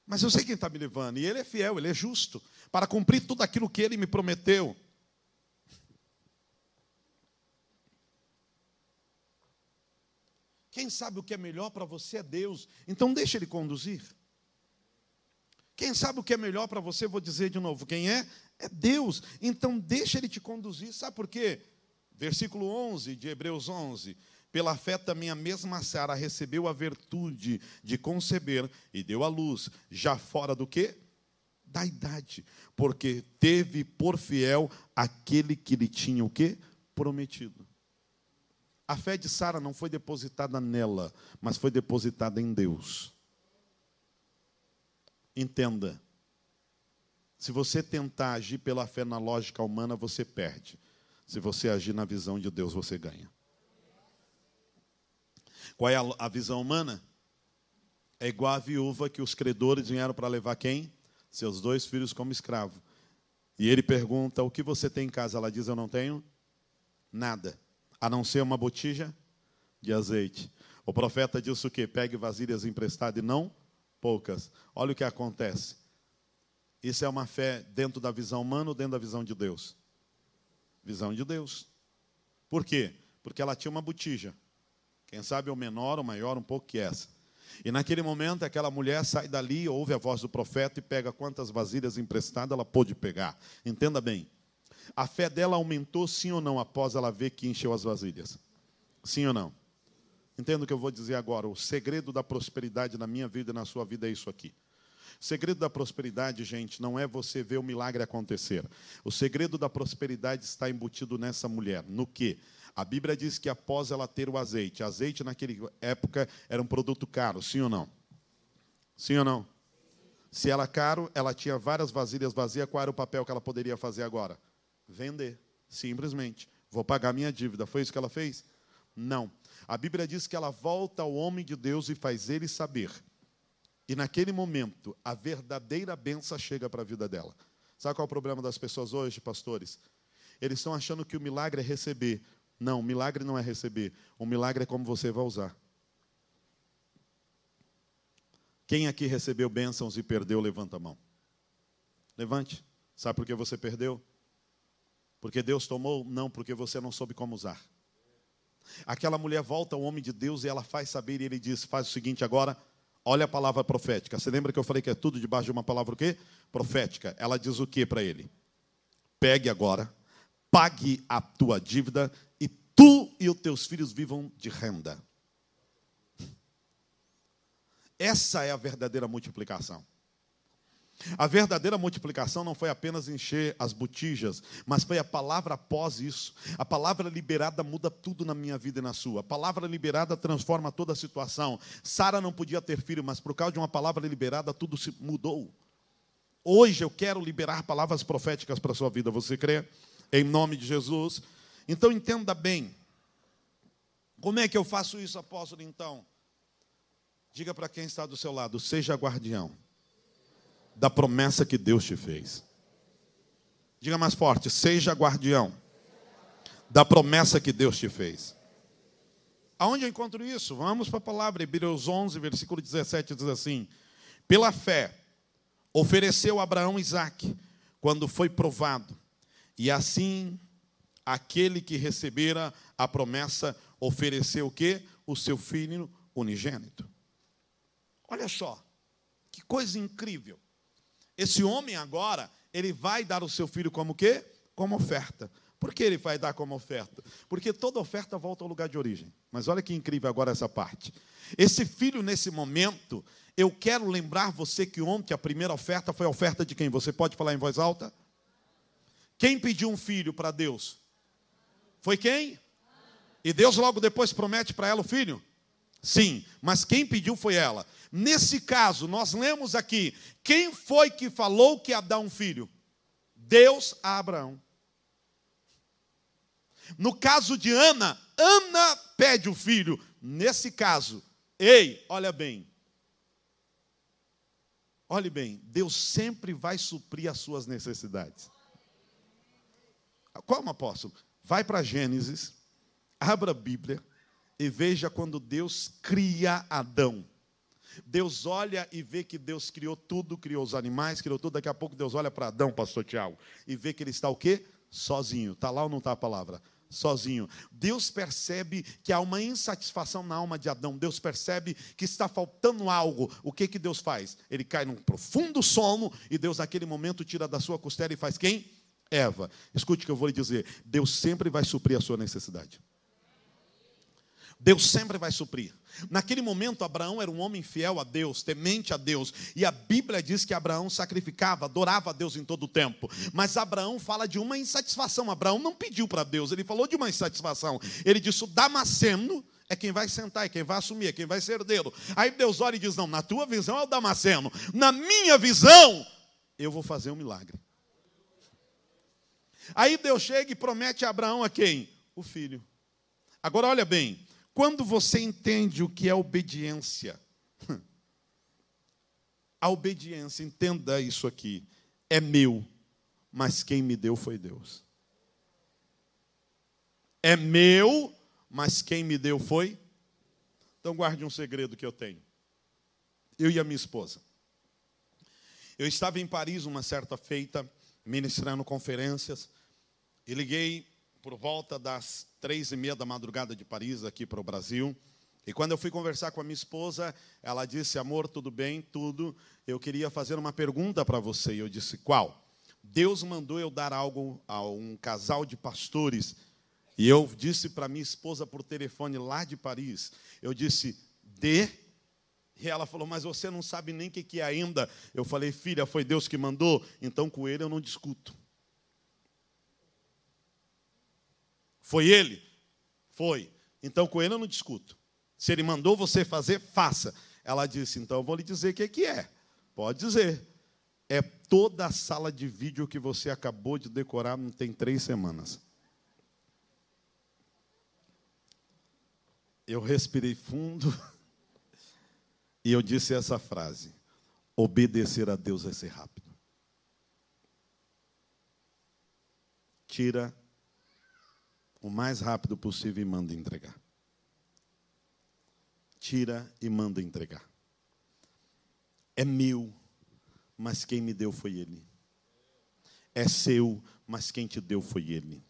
Mas eu sei quem está me levando. E ele é fiel, ele é justo. Para cumprir tudo aquilo que ele me prometeu. Quem sabe o que é melhor para você é Deus. Então deixa ele conduzir. Quem sabe o que é melhor para você, vou dizer de novo, quem é? É Deus. Então deixa ele te conduzir. Sabe por quê? Versículo 11 de Hebreus 11. Pela fé também a mesma Sara recebeu a virtude de conceber e deu à luz, já fora do quê? Da idade, porque teve por fiel aquele que lhe tinha o quê? Prometido. A fé de Sara não foi depositada nela, mas foi depositada em Deus. Entenda. Se você tentar agir pela fé na lógica humana, você perde. Se você agir na visão de Deus, você ganha. Qual é a, visão humana? É igual a viúva que os credores vieram para levar quem? Seus dois filhos como escravo. E ele pergunta: O que você tem em casa? Ela diz: Eu não tenho nada, a não ser uma botija de azeite. O profeta disse o quê? Pegue vasilhas emprestadas e não poucas. Olha o que acontece. Isso é uma fé dentro da visão humana ou dentro da visão de Deus? Visão de Deus. Por quê? Porque ela tinha uma botija. Quem sabe ou menor ou maior um pouco que essa. E naquele momento aquela mulher sai dali, ouve a voz do profeta e pega quantas vasilhas emprestadas ela pôde pegar. Entenda bem. A fé dela aumentou sim ou não após ela ver que encheu as vasilhas? Sim ou não? Entenda o que eu vou dizer agora. O segredo da prosperidade na minha vida e na sua vida é isso aqui. O segredo da prosperidade, gente, não é você ver o milagre acontecer. O segredo da prosperidade está embutido nessa mulher. No que? A Bíblia diz que após ela ter o azeite, azeite naquela época era um produto caro, sim ou não? Sim ou não? Se ela caro, ela tinha várias vasilhas vazias, qual era o papel que ela poderia fazer agora? Vender, simplesmente. Vou pagar minha dívida. Foi isso que ela fez? Não. A Bíblia diz que ela volta ao homem de Deus e faz ele saber. E naquele momento, a verdadeira benção chega para a vida dela. Sabe qual é o problema das pessoas hoje, pastores? Eles estão achando que o milagre é receber. Não, o milagre não é receber. O milagre é como você vai usar. Quem aqui recebeu bênçãos e perdeu, levanta a mão. Levante. Sabe por que você perdeu? Porque Deus tomou? Não, porque você não soube como usar. Aquela mulher volta ao homem de Deus e ela faz saber, e ele diz: faz o seguinte agora, olha a palavra profética. Você lembra que eu falei que é tudo debaixo de uma palavra o quê? Profética. Ela diz o que para ele? Pegue agora, pague a tua dívida e tu e os teus filhos vivam de renda. Essa é a verdadeira multiplicação. A verdadeira multiplicação não foi apenas encher as botijas, mas foi a palavra após isso. A palavra liberada muda tudo na minha vida e na sua. A palavra liberada transforma toda a situação. Sara não podia ter filho, mas por causa de uma palavra liberada tudo se mudou. Hoje eu quero liberar palavras proféticas para a sua vida. Você crê? Em nome de Jesus. Então entenda bem. Como é que eu faço isso, apóstolo? Então, diga para quem está do seu lado: seja guardião da promessa que Deus te fez. Diga mais forte: seja guardião da promessa que Deus te fez. Aonde eu encontro isso? Vamos para a palavra, Hebreus 11, versículo 17, diz assim: Pela fé, ofereceu Abraão Isaac, quando foi provado, e assim aquele que recebera a promessa ofereceu o quê? O seu filho unigênito. Olha só, que coisa incrível. Esse homem agora, ele vai dar o seu filho como quê? Como oferta. Por que ele vai dar como oferta? Porque toda oferta volta ao lugar de origem. Mas olha que incrível agora essa parte. Esse filho, nesse momento, eu quero lembrar você que ontem a primeira oferta foi a oferta de quem? Você pode falar em voz alta? Quem pediu um filho para Deus? Foi quem? E Deus logo depois promete para ela o filho? Sim, mas quem pediu foi ela. Nesse caso, nós lemos aqui: quem foi que falou que ia dar um filho? Deus a Abraão. No caso de Ana, Ana pede o filho. Nesse caso, ei, olha bem. Olhe bem, Deus sempre vai suprir as suas necessidades. Como apóstolo? Vai para Gênesis, abra a Bíblia e veja quando Deus cria Adão. Deus olha e vê que Deus criou tudo, criou os animais, criou tudo. Daqui a pouco Deus olha para Adão, pastor Tiago, e vê que ele está o quê? Sozinho. Está lá ou não está a palavra? sozinho. Deus percebe que há uma insatisfação na alma de Adão. Deus percebe que está faltando algo. O que que Deus faz? Ele cai num profundo sono e Deus naquele momento tira da sua costela e faz quem? Eva. Escute o que eu vou lhe dizer. Deus sempre vai suprir a sua necessidade. Deus sempre vai suprir. Naquele momento, Abraão era um homem fiel a Deus, temente a Deus, e a Bíblia diz que Abraão sacrificava, adorava a Deus em todo o tempo. Mas Abraão fala de uma insatisfação. Abraão não pediu para Deus, ele falou de uma insatisfação. Ele disse: o Damasceno é quem vai sentar, é quem vai assumir, é quem vai ser herdeiro. Aí Deus olha e diz: não, na tua visão é o Damasceno, na minha visão, eu vou fazer um milagre. Aí Deus chega e promete a Abraão a quem? O filho. Agora olha bem, quando você entende o que é obediência, <laughs> a obediência, entenda isso aqui, é meu, mas quem me deu foi Deus. É meu, mas quem me deu foi? Então guarde um segredo que eu tenho. Eu e a minha esposa. Eu estava em Paris uma certa feita, ministrando conferências, e liguei por volta das três e meia da madrugada de Paris, aqui para o Brasil. E quando eu fui conversar com a minha esposa, ela disse: Amor, tudo bem, tudo. Eu queria fazer uma pergunta para você. E eu disse: Qual? Deus mandou eu dar algo a um casal de pastores. E eu disse para minha esposa por telefone lá de Paris: Eu disse, dê. E ela falou: Mas você não sabe nem o que é ainda. Eu falei: Filha, foi Deus que mandou, então com ele eu não discuto. Foi ele? Foi. Então com ele eu não discuto. Se ele mandou você fazer, faça. Ela disse: então eu vou lhe dizer o que, que é. Pode dizer. É toda a sala de vídeo que você acabou de decorar, não tem três semanas. Eu respirei fundo <laughs> e eu disse essa frase: obedecer a Deus é ser rápido. Tira o mais rápido possível e manda entregar. Tira e manda entregar. É meu, mas quem me deu foi Ele. É seu, mas quem te deu foi Ele.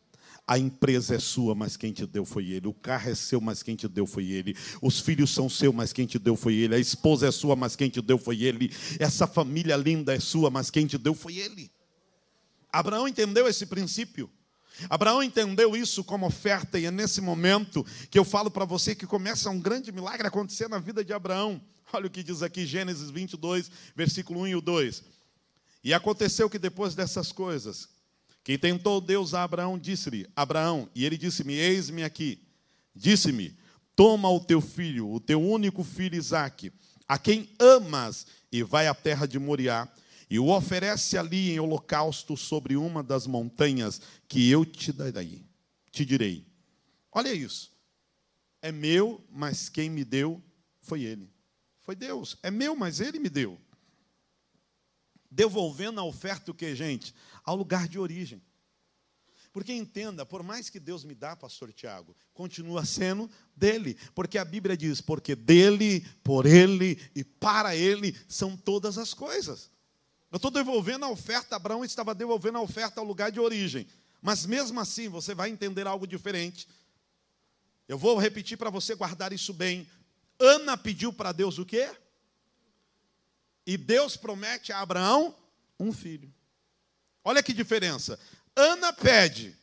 A empresa é sua, mas quem te deu foi ele. O carro é seu, mas quem te deu foi ele. Os filhos são seus, mas quem te deu foi ele. A esposa é sua, mas quem te deu foi ele. Essa família linda é sua, mas quem te deu foi ele. Abraão entendeu esse princípio. Abraão entendeu isso como oferta, e é nesse momento que eu falo para você que começa um grande milagre acontecer na vida de Abraão. Olha o que diz aqui, Gênesis 22, versículo 1 e 2. E aconteceu que depois dessas coisas, que tentou Deus a Abraão, disse-lhe: Abraão, e ele disse-me: Eis-me aqui. Disse-me: Toma o teu filho, o teu único filho Isaque, a quem amas, e vai à terra de Moriá e o oferece ali em holocausto sobre uma das montanhas que eu te darei, te direi. Olha isso. É meu, mas quem me deu foi ele. Foi Deus. É meu, mas ele me deu. Devolvendo a oferta o que, gente? Ao lugar de origem. Porque entenda, por mais que Deus me dá, pastor Tiago, continua sendo dele. Porque a Bíblia diz: porque dele, por ele e para ele são todas as coisas. Eu estou devolvendo a oferta, Abraão estava devolvendo a oferta ao lugar de origem. Mas mesmo assim, você vai entender algo diferente. Eu vou repetir para você guardar isso bem. Ana pediu para Deus o quê? E Deus promete a Abraão um filho. Olha que diferença. Ana pede,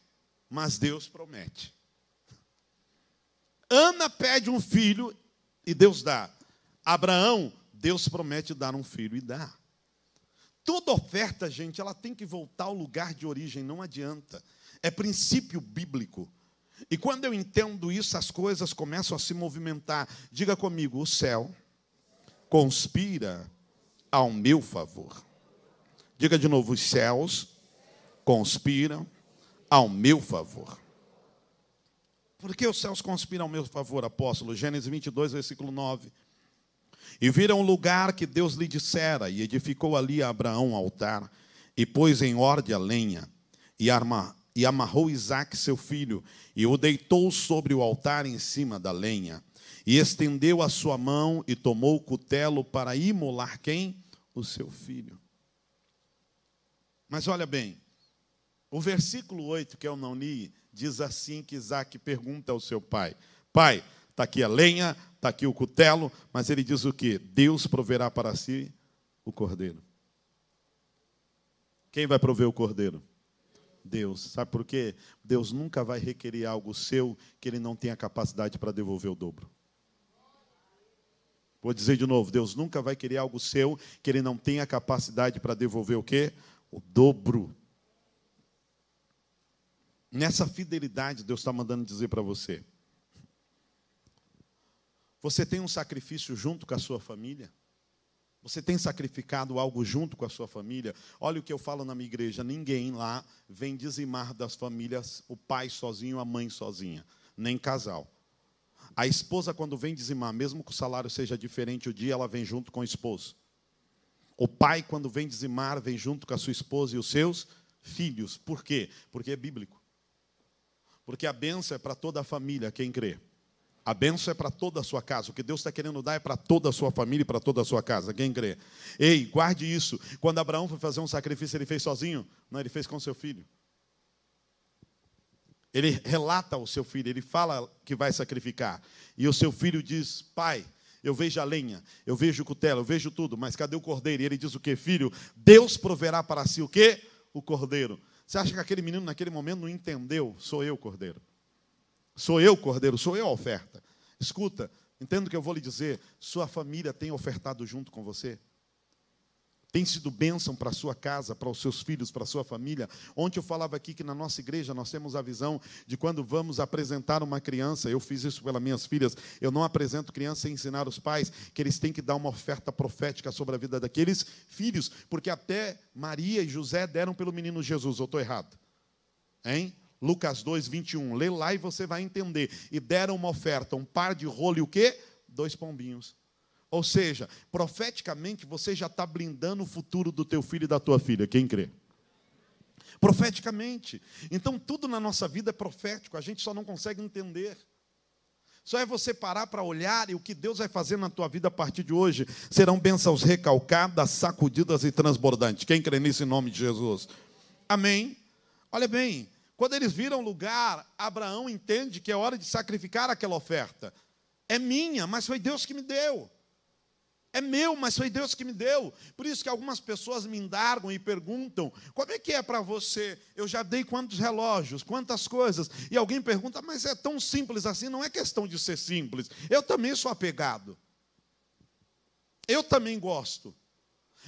mas Deus promete. Ana pede um filho e Deus dá. Abraão, Deus promete dar um filho e dá. Toda oferta, gente, ela tem que voltar ao lugar de origem, não adianta. É princípio bíblico. E quando eu entendo isso, as coisas começam a se movimentar. Diga comigo: o céu conspira ao meu favor. Diga de novo: os céus conspiram ao meu favor. Por que os céus conspiram ao meu favor, apóstolo? Gênesis 22, versículo 9. E viram o lugar que Deus lhe dissera, e edificou ali Abraão um altar, e pôs em ordem a lenha, e, arma, e amarrou Isaque, seu filho, e o deitou sobre o altar em cima da lenha. E estendeu a sua mão e tomou o cutelo para imolar quem? O seu filho. Mas olha bem, o versículo 8 que eu não li diz assim que Isaac pergunta ao seu pai: Pai, está aqui a lenha, está aqui o cutelo, mas ele diz o que? Deus proverá para si o cordeiro. Quem vai prover o cordeiro? Deus. Sabe por quê? Deus nunca vai requerer algo seu que ele não tenha capacidade para devolver o dobro. Vou dizer de novo, Deus nunca vai querer algo seu que ele não tenha capacidade para devolver o quê? O dobro. Nessa fidelidade, Deus está mandando dizer para você. Você tem um sacrifício junto com a sua família? Você tem sacrificado algo junto com a sua família? Olha o que eu falo na minha igreja: ninguém lá vem dizimar das famílias o pai sozinho, a mãe sozinha, nem casal. A esposa, quando vem dizimar, mesmo que o salário seja diferente o dia, ela vem junto com o esposo. O pai, quando vem dizimar, vem junto com a sua esposa e os seus filhos. Por quê? Porque é bíblico. Porque a benção é para toda a família, quem crê. A benção é para toda a sua casa. O que Deus está querendo dar é para toda a sua família e para toda a sua casa. Quem crê? Ei, guarde isso. Quando Abraão foi fazer um sacrifício, ele fez sozinho? Não, ele fez com seu filho. Ele relata ao seu filho, ele fala que vai sacrificar. E o seu filho diz: Pai, eu vejo a lenha, eu vejo o cutelo, eu vejo tudo, mas cadê o cordeiro? E ele diz o que? Filho, Deus proverá para si o quê? O cordeiro. Você acha que aquele menino naquele momento não entendeu? Sou eu, cordeiro. Sou eu, cordeiro, sou eu a oferta. Escuta, entenda o que eu vou lhe dizer. Sua família tem ofertado junto com você? tem sido bênção para a sua casa, para os seus filhos, para a sua família. Ontem eu falava aqui que na nossa igreja nós temos a visão de quando vamos apresentar uma criança, eu fiz isso pelas minhas filhas, eu não apresento criança sem ensinar os pais que eles têm que dar uma oferta profética sobre a vida daqueles filhos, porque até Maria e José deram pelo menino Jesus, eu estou errado? Hein? Lucas 2, 21. Lê lá e você vai entender. E deram uma oferta, um par de rolo e o quê? Dois pombinhos. Ou seja, profeticamente você já está blindando o futuro do teu filho e da tua filha. Quem crê? Profeticamente. Então tudo na nossa vida é profético, a gente só não consegue entender. Só é você parar para olhar e o que Deus vai fazer na tua vida a partir de hoje serão bênçãos recalcadas, sacudidas e transbordantes. Quem crê nisso em nome de Jesus? Amém. Olha bem, quando eles viram lugar, Abraão entende que é hora de sacrificar aquela oferta. É minha, mas foi Deus que me deu. É meu, mas foi Deus que me deu. Por isso que algumas pessoas me indargam e perguntam: como é que é para você? Eu já dei quantos relógios, quantas coisas. E alguém pergunta: mas é tão simples assim? Não é questão de ser simples. Eu também sou apegado. Eu também gosto.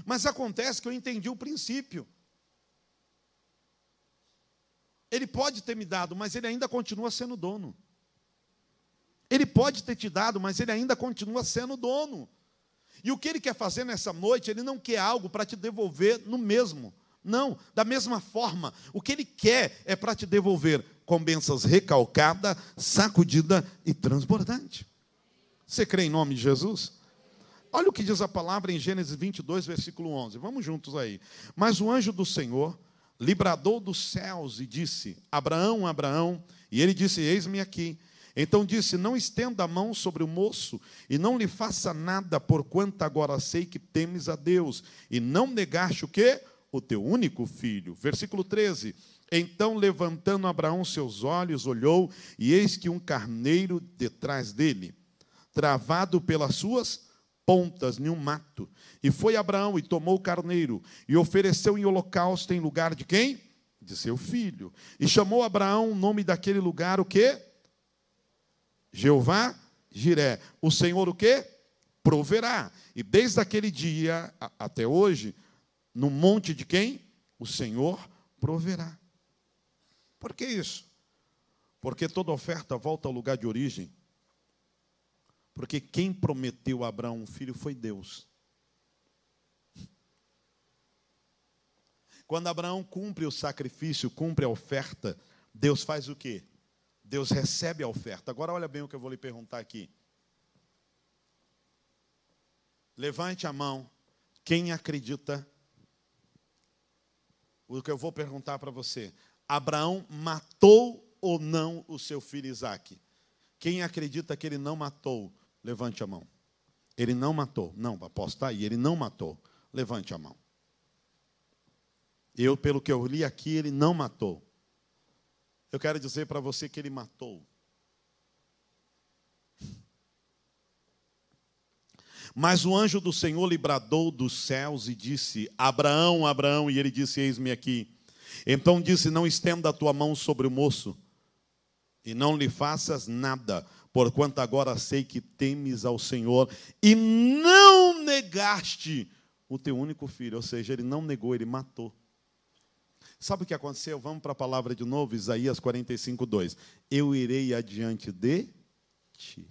Mas acontece que eu entendi o princípio. Ele pode ter me dado, mas ele ainda continua sendo dono. Ele pode ter te dado, mas ele ainda continua sendo dono. E o que ele quer fazer nessa noite, ele não quer algo para te devolver no mesmo. Não, da mesma forma, o que ele quer é para te devolver com bênçãos recalcada, sacudida e transbordante. Você crê em nome de Jesus? Olha o que diz a palavra em Gênesis 22, versículo 11. Vamos juntos aí. Mas o anjo do Senhor lhe bradou dos céus e disse: Abraão, Abraão. E ele disse: Eis-me aqui. Então disse: Não estenda a mão sobre o moço e não lhe faça nada, porquanto agora sei que temes a Deus e não negaste o quê? O teu único filho. Versículo 13. Então, levantando Abraão seus olhos, olhou, e eis que um carneiro detrás dele, travado pelas suas pontas em um mato. E foi Abraão e tomou o carneiro e ofereceu em holocausto em lugar de quem? De seu filho. E chamou Abraão o nome daquele lugar o quê? Jeová Jiré. O Senhor o quê? Proverá. E desde aquele dia até hoje, no monte de quem? O Senhor proverá. Por que isso? Porque toda oferta volta ao lugar de origem. Porque quem prometeu a Abraão um filho foi Deus. Quando Abraão cumpre o sacrifício, cumpre a oferta, Deus faz o quê? Deus recebe a oferta. Agora olha bem o que eu vou lhe perguntar aqui. Levante a mão. Quem acredita? O que eu vou perguntar para você. Abraão matou ou não o seu filho Isaque? Quem acredita que ele não matou, levante a mão. Ele não matou. Não, posso estar aí. Ele não matou. Levante a mão. Eu, pelo que eu li aqui, ele não matou. Eu quero dizer para você que ele matou. Mas o anjo do Senhor lhe bradou dos céus e disse: Abraão, Abraão, e ele disse: Eis-me aqui. Então disse: Não estenda a tua mão sobre o moço, e não lhe faças nada, porquanto agora sei que temes ao Senhor, e não negaste o teu único filho. Ou seja, ele não negou, ele matou. Sabe o que aconteceu? Vamos para a palavra de novo, Isaías 45, 2. Eu irei adiante de ti.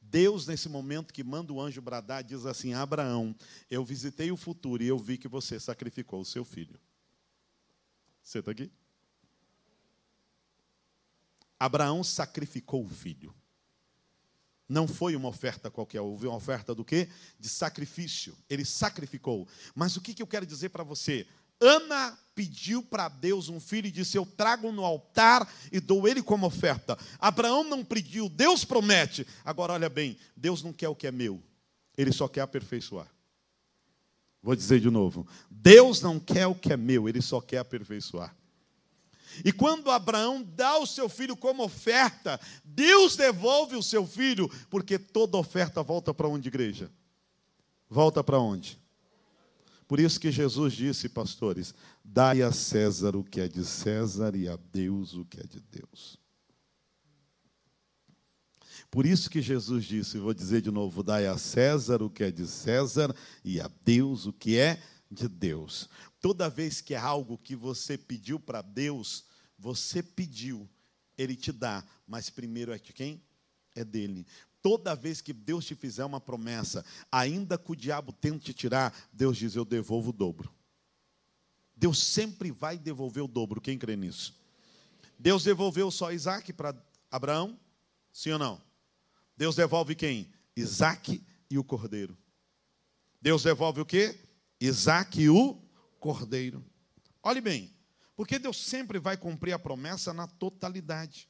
Deus, nesse momento que manda o anjo bradar, diz assim: Abraão, eu visitei o futuro e eu vi que você sacrificou o seu filho. Você está aqui? Abraão sacrificou o filho. Não foi uma oferta qualquer, houve uma oferta do quê? De sacrifício. Ele sacrificou. Mas o que, que eu quero dizer para você? Ana pediu para Deus um filho e disse: Eu trago no altar e dou ele como oferta. Abraão não pediu, Deus promete. Agora, olha bem: Deus não quer o que é meu, ele só quer aperfeiçoar. Vou dizer de novo: Deus não quer o que é meu, ele só quer aperfeiçoar. E quando Abraão dá o seu filho como oferta, Deus devolve o seu filho, porque toda oferta volta para onde, igreja? Volta para onde? Por isso que Jesus disse, pastores: dai a César o que é de César e a Deus o que é de Deus. Por isso que Jesus disse, vou dizer de novo: dai a César o que é de César e a Deus o que é de Deus. Toda vez que é algo que você pediu para Deus, você pediu, Ele te dá, mas primeiro é de quem? É dele. Toda vez que Deus te fizer uma promessa, ainda que o diabo tente te tirar, Deus diz: Eu devolvo o dobro. Deus sempre vai devolver o dobro. Quem crê nisso? Deus devolveu só Isaac para Abraão? Sim ou não? Deus devolve quem? Isaac e o cordeiro. Deus devolve o quê? Isaac e o cordeiro. Olhe bem, porque Deus sempre vai cumprir a promessa na totalidade.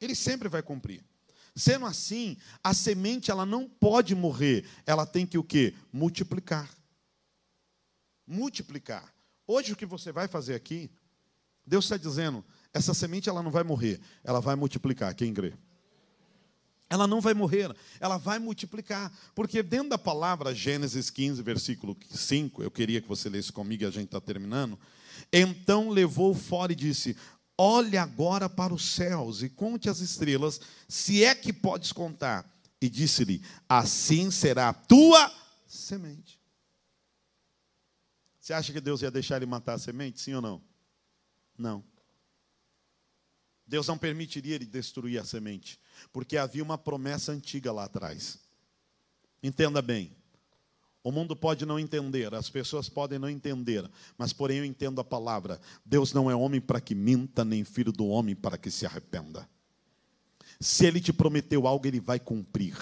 Ele sempre vai cumprir. Sendo assim, a semente ela não pode morrer, ela tem que o quê? Multiplicar. Multiplicar. Hoje o que você vai fazer aqui, Deus está dizendo, essa semente ela não vai morrer, ela vai multiplicar. Quem crê? Ela não vai morrer, ela vai multiplicar. Porque dentro da palavra Gênesis 15, versículo 5, eu queria que você lesse comigo e a gente está terminando. Então levou fora e disse: Olhe agora para os céus e conte as estrelas, se é que podes contar. E disse-lhe: Assim será a tua semente. Você acha que Deus ia deixar ele matar a semente? Sim ou não? Não. Deus não permitiria ele destruir a semente, porque havia uma promessa antiga lá atrás. Entenda bem. O mundo pode não entender, as pessoas podem não entender, mas porém eu entendo a palavra. Deus não é homem para que minta, nem filho do homem para que se arrependa. Se ele te prometeu algo, ele vai cumprir.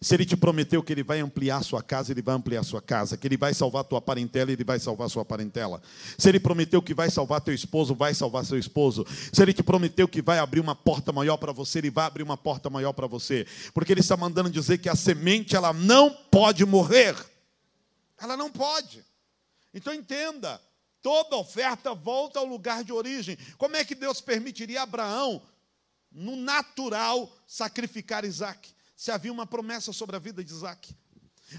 Se ele te prometeu que ele vai ampliar sua casa, ele vai ampliar sua casa. Que ele vai salvar tua parentela, ele vai salvar sua parentela. Se ele prometeu que vai salvar teu esposo, vai salvar seu esposo. Se ele te prometeu que vai abrir uma porta maior para você, ele vai abrir uma porta maior para você. Porque ele está mandando dizer que a semente ela não pode morrer. Ela não pode. Então entenda, toda oferta volta ao lugar de origem. Como é que Deus permitiria a Abraão, no natural, sacrificar Isaac? se havia uma promessa sobre a vida de Isaac.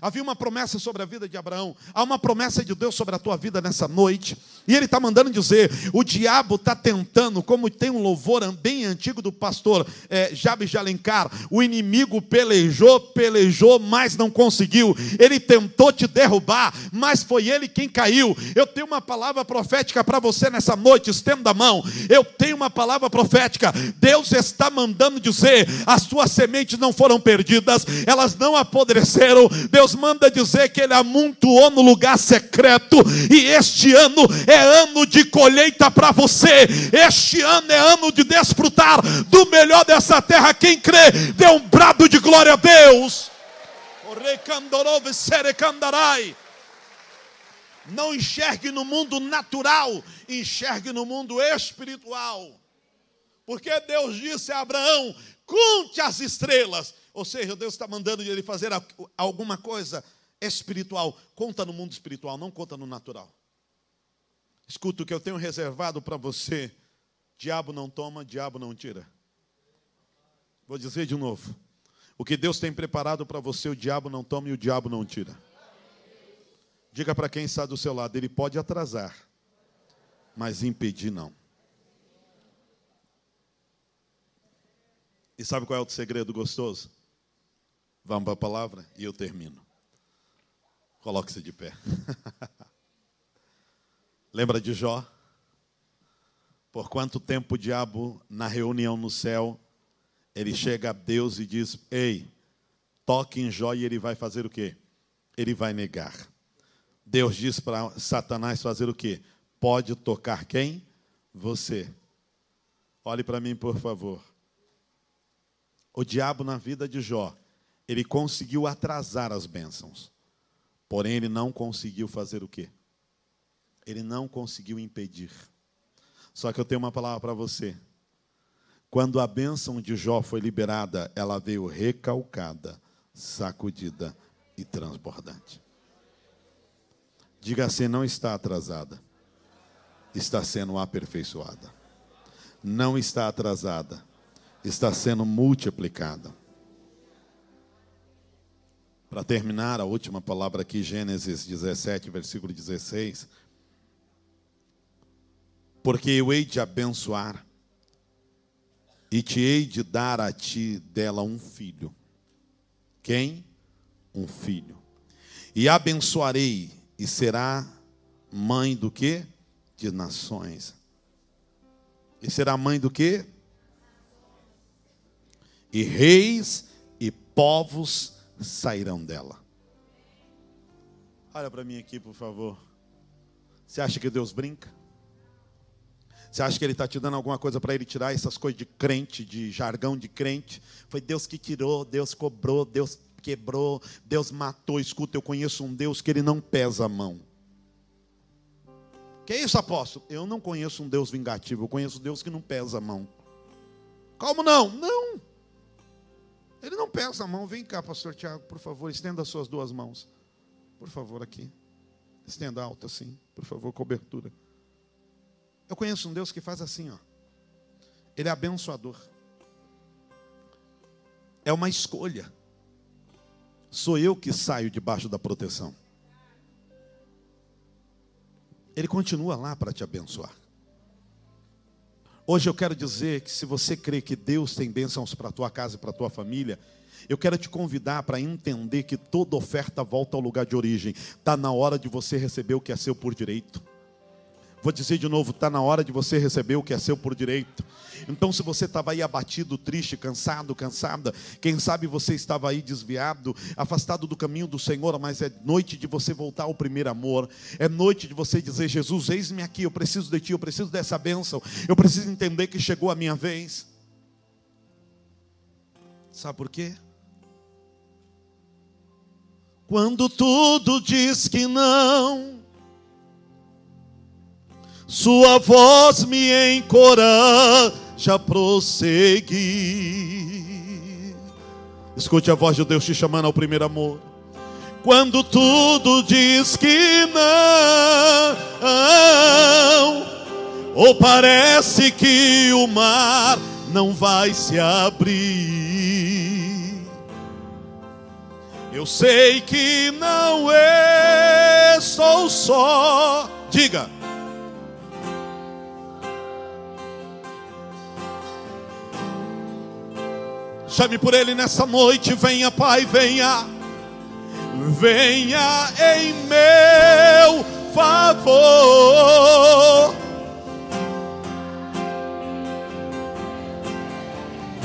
Havia uma promessa sobre a vida de Abraão. Há uma promessa de Deus sobre a tua vida nessa noite. E Ele está mandando dizer: o diabo está tentando, como tem um louvor bem antigo do pastor é, Jabes de Alencar, o inimigo pelejou, pelejou, mas não conseguiu. Ele tentou te derrubar, mas foi ele quem caiu. Eu tenho uma palavra profética para você nessa noite, estenda a mão. Eu tenho uma palavra profética. Deus está mandando dizer: as tuas sementes não foram perdidas, elas não apodreceram. Deus Deus manda dizer que Ele amontoou no lugar secreto, e este ano é ano de colheita para você, este ano é ano de desfrutar do melhor dessa terra. Quem crê, dê um brado de glória a Deus. Não enxergue no mundo natural, enxergue no mundo espiritual. Porque Deus disse a Abraão: conte as estrelas. Ou seja, Deus está mandando ele fazer alguma coisa espiritual. Conta no mundo espiritual, não conta no natural. Escuta o que eu tenho reservado para você. Diabo não toma, diabo não tira. Vou dizer de novo. O que Deus tem preparado para você, o diabo não toma e o diabo não tira. Diga para quem está do seu lado, ele pode atrasar, mas impedir não. E sabe qual é o segredo gostoso? Vamos para a palavra e eu termino. Coloque-se de pé. <laughs> Lembra de Jó? Por quanto tempo o diabo, na reunião no céu, ele chega a Deus e diz: Ei, toque em Jó e ele vai fazer o quê? Ele vai negar. Deus diz para Satanás fazer o quê? Pode tocar quem? Você. Olhe para mim, por favor. O diabo, na vida de Jó, ele conseguiu atrasar as bênçãos. Porém, ele não conseguiu fazer o quê? Ele não conseguiu impedir. Só que eu tenho uma palavra para você. Quando a bênção de Jó foi liberada, ela veio recalcada, sacudida e transbordante. Diga assim: não está atrasada, está sendo aperfeiçoada. Não está atrasada, está sendo multiplicada. Para terminar, a última palavra aqui, Gênesis 17, versículo 16. Porque eu hei de abençoar e te hei de dar a ti dela um filho. Quem? Um filho. E abençoarei e será mãe do que? De nações. E será mãe do que? e reis e povos sairão dela. Olha para mim aqui, por favor. Você acha que Deus brinca? Você acha que Ele está te dando alguma coisa para Ele tirar essas coisas de crente, de jargão de crente? Foi Deus que tirou, Deus cobrou, Deus quebrou, Deus matou. Escuta, eu conheço um Deus que Ele não pesa a mão. Que isso, apóstolo? Eu não conheço um Deus vingativo, eu conheço um Deus que não pesa a mão. Como não? Não. Ele não pesa a mão. Vem cá, pastor Tiago, por favor, estenda as suas duas mãos. Por favor, aqui. Estenda alto assim, por favor, cobertura. Eu conheço um Deus que faz assim, ó. Ele é abençoador. É uma escolha. Sou eu que saio debaixo da proteção. Ele continua lá para te abençoar. Hoje eu quero dizer que se você crê que Deus tem bênçãos para a tua casa e para a tua família, eu quero te convidar para entender que toda oferta volta ao lugar de origem. Está na hora de você receber o que é seu por direito. Vou dizer de novo, está na hora de você receber o que é seu por direito. Então, se você estava aí abatido, triste, cansado, cansada, quem sabe você estava aí desviado, afastado do caminho do Senhor, mas é noite de você voltar ao primeiro amor. É noite de você dizer: Jesus, eis-me aqui, eu preciso de Ti, eu preciso dessa bênção, eu preciso entender que chegou a minha vez. Sabe por quê? Quando tudo diz que não sua voz me encoraja a prosseguir. Escute a voz de Deus te chamando ao primeiro amor. Quando tudo diz que não, ou parece que o mar não vai se abrir. Eu sei que não estou só. Diga Chame por Ele nessa noite. Venha, Pai, venha. Venha em meu favor.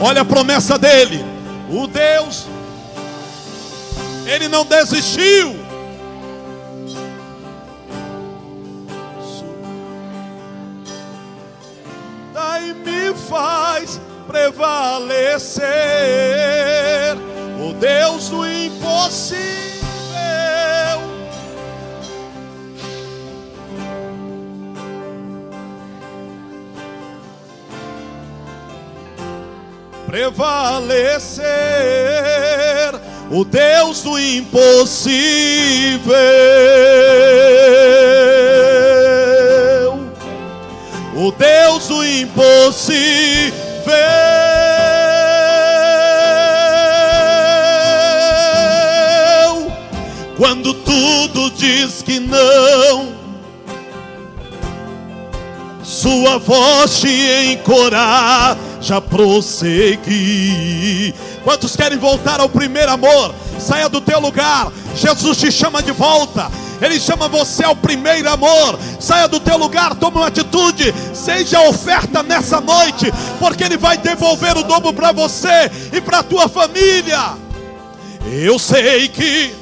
Olha a promessa dele. O Deus, Ele não desistiu. Daí me faz prevalecer o Deus do impossível. Prevalecer o Deus do impossível. O Deus do impossível. Quando tudo diz que não, sua voz te encoraja a prosseguir. Quantos querem voltar ao primeiro amor? Saia do teu lugar. Jesus te chama de volta. Ele chama você ao primeiro amor. Saia do teu lugar, tome uma atitude. Seja oferta nessa noite, porque Ele vai devolver o dobro para você e para a tua família. Eu sei que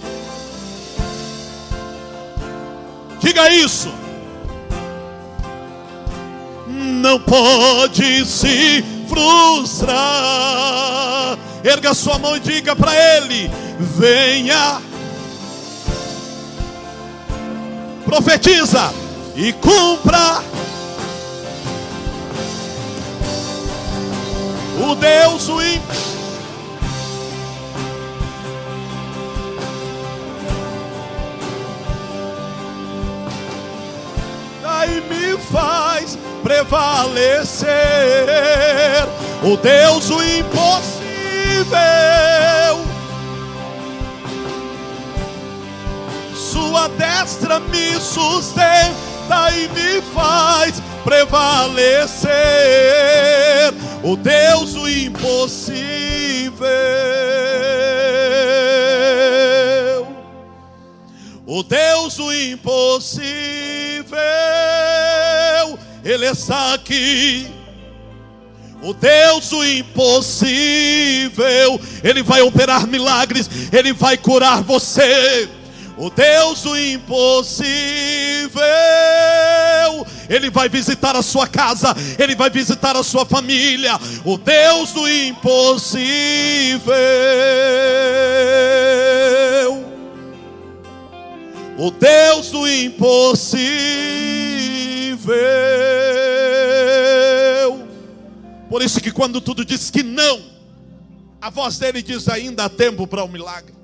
Diga isso. Não pode se frustrar. Erga sua mão e diga para ele: venha. Profetiza e cumpra. O Deus o imp... e me faz prevalecer. O Deus o impossível. Sua destra me sustenta e me faz prevalecer. O Deus o impossível. O Deus o impossível ele está aqui. O Deus do impossível, Ele vai operar milagres, Ele vai curar você. O Deus do impossível, Ele vai visitar a sua casa, Ele vai visitar a sua família. O Deus do impossível, o Deus do impossível. Por isso que quando tudo diz que não, a voz dele diz: ainda há tempo para o um milagre.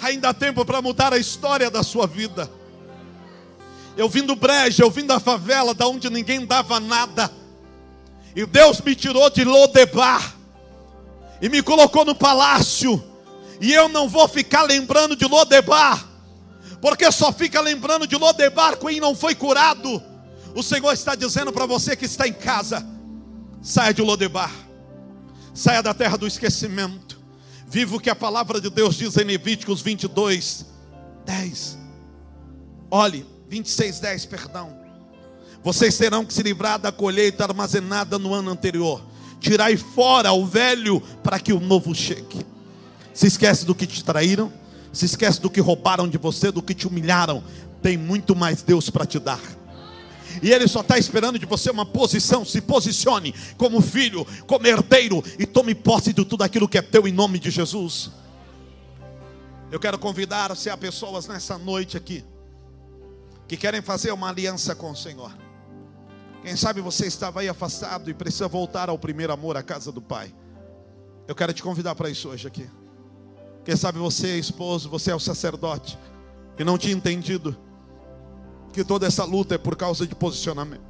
Ainda há tempo para mudar a história da sua vida. Eu vim do brejo, eu vim da favela, da onde ninguém dava nada. E Deus me tirou de Lodebar e me colocou no palácio. E eu não vou ficar lembrando de Lodebar, porque só fica lembrando de Lodebar quem não foi curado. O Senhor está dizendo para você que está em casa Saia de Lodebar. Saia da terra do esquecimento. Viva o que a palavra de Deus diz em Levíticos 22, 10. Olhe, 26, 10, perdão. Vocês terão que se livrar da colheita armazenada no ano anterior. Tirai fora o velho para que o novo chegue. Se esquece do que te traíram, se esquece do que roubaram de você, do que te humilharam. Tem muito mais Deus para te dar. E Ele só está esperando de você uma posição. Se posicione como filho, como herdeiro e tome posse de tudo aquilo que é teu em nome de Jesus. Eu quero convidar se há pessoas nessa noite aqui que querem fazer uma aliança com o Senhor. Quem sabe você estava aí afastado e precisa voltar ao primeiro amor, à casa do Pai. Eu quero te convidar para isso hoje aqui. Quem sabe você esposo, você é o sacerdote, que não tinha entendido que toda essa luta é por causa de posicionamento.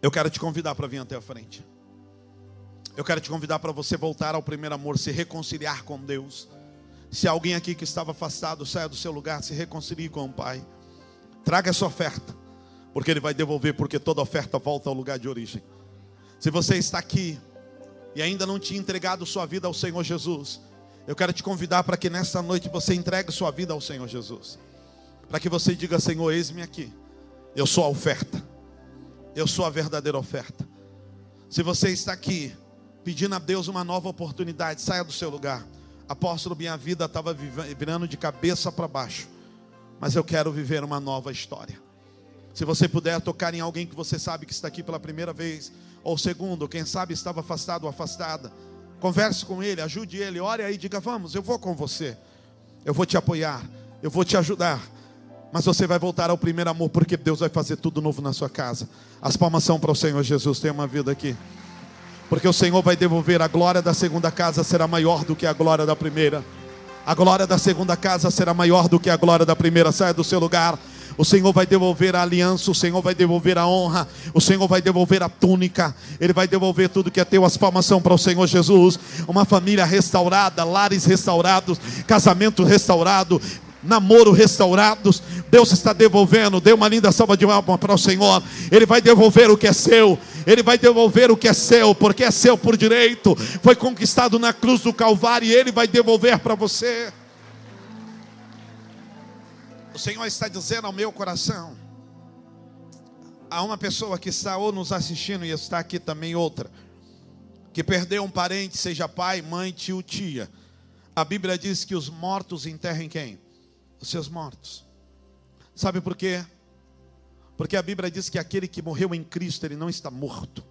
Eu quero te convidar para vir até a frente. Eu quero te convidar para você voltar ao primeiro amor, se reconciliar com Deus. Se alguém aqui que estava afastado, saia do seu lugar, se reconcilie com o Pai. Traga essa oferta, porque Ele vai devolver, porque toda oferta volta ao lugar de origem. Se você está aqui e ainda não tinha entregado sua vida ao Senhor Jesus, eu quero te convidar para que nesta noite você entregue sua vida ao Senhor Jesus para que você diga: Senhor, eis-me aqui. Eu sou a oferta. Eu sou a verdadeira oferta. Se você está aqui pedindo a Deus uma nova oportunidade, saia do seu lugar. Apóstolo, minha vida estava virando de cabeça para baixo, mas eu quero viver uma nova história. Se você puder tocar em alguém que você sabe que está aqui pela primeira vez, ou segundo, quem sabe estava afastado ou afastada, converse com ele, ajude ele, ore aí, diga: Vamos, eu vou com você, eu vou te apoiar, eu vou te ajudar. Mas você vai voltar ao primeiro amor, porque Deus vai fazer tudo novo na sua casa. As palmas são para o Senhor Jesus. Tem uma vida aqui. Porque o Senhor vai devolver a glória da segunda casa será maior do que a glória da primeira. A glória da segunda casa será maior do que a glória da primeira. Saia do seu lugar. O Senhor vai devolver a aliança, o Senhor vai devolver a honra, o Senhor vai devolver a túnica, Ele vai devolver tudo que é teu. As palmas são para o Senhor Jesus. Uma família restaurada, lares restaurados, casamento restaurado, namoro restaurados. Deus está devolvendo. Dê uma linda salva de alma para o Senhor. Ele vai devolver o que é seu. Ele vai devolver o que é seu, porque é seu por direito. Foi conquistado na cruz do Calvário e ele vai devolver para você. O Senhor está dizendo ao meu coração. Há uma pessoa que está ou nos assistindo e está aqui também outra, que perdeu um parente, seja pai, mãe, tio, tia. A Bíblia diz que os mortos enterrem quem? Os seus mortos. Sabe por quê? Porque a Bíblia diz que aquele que morreu em Cristo, ele não está morto.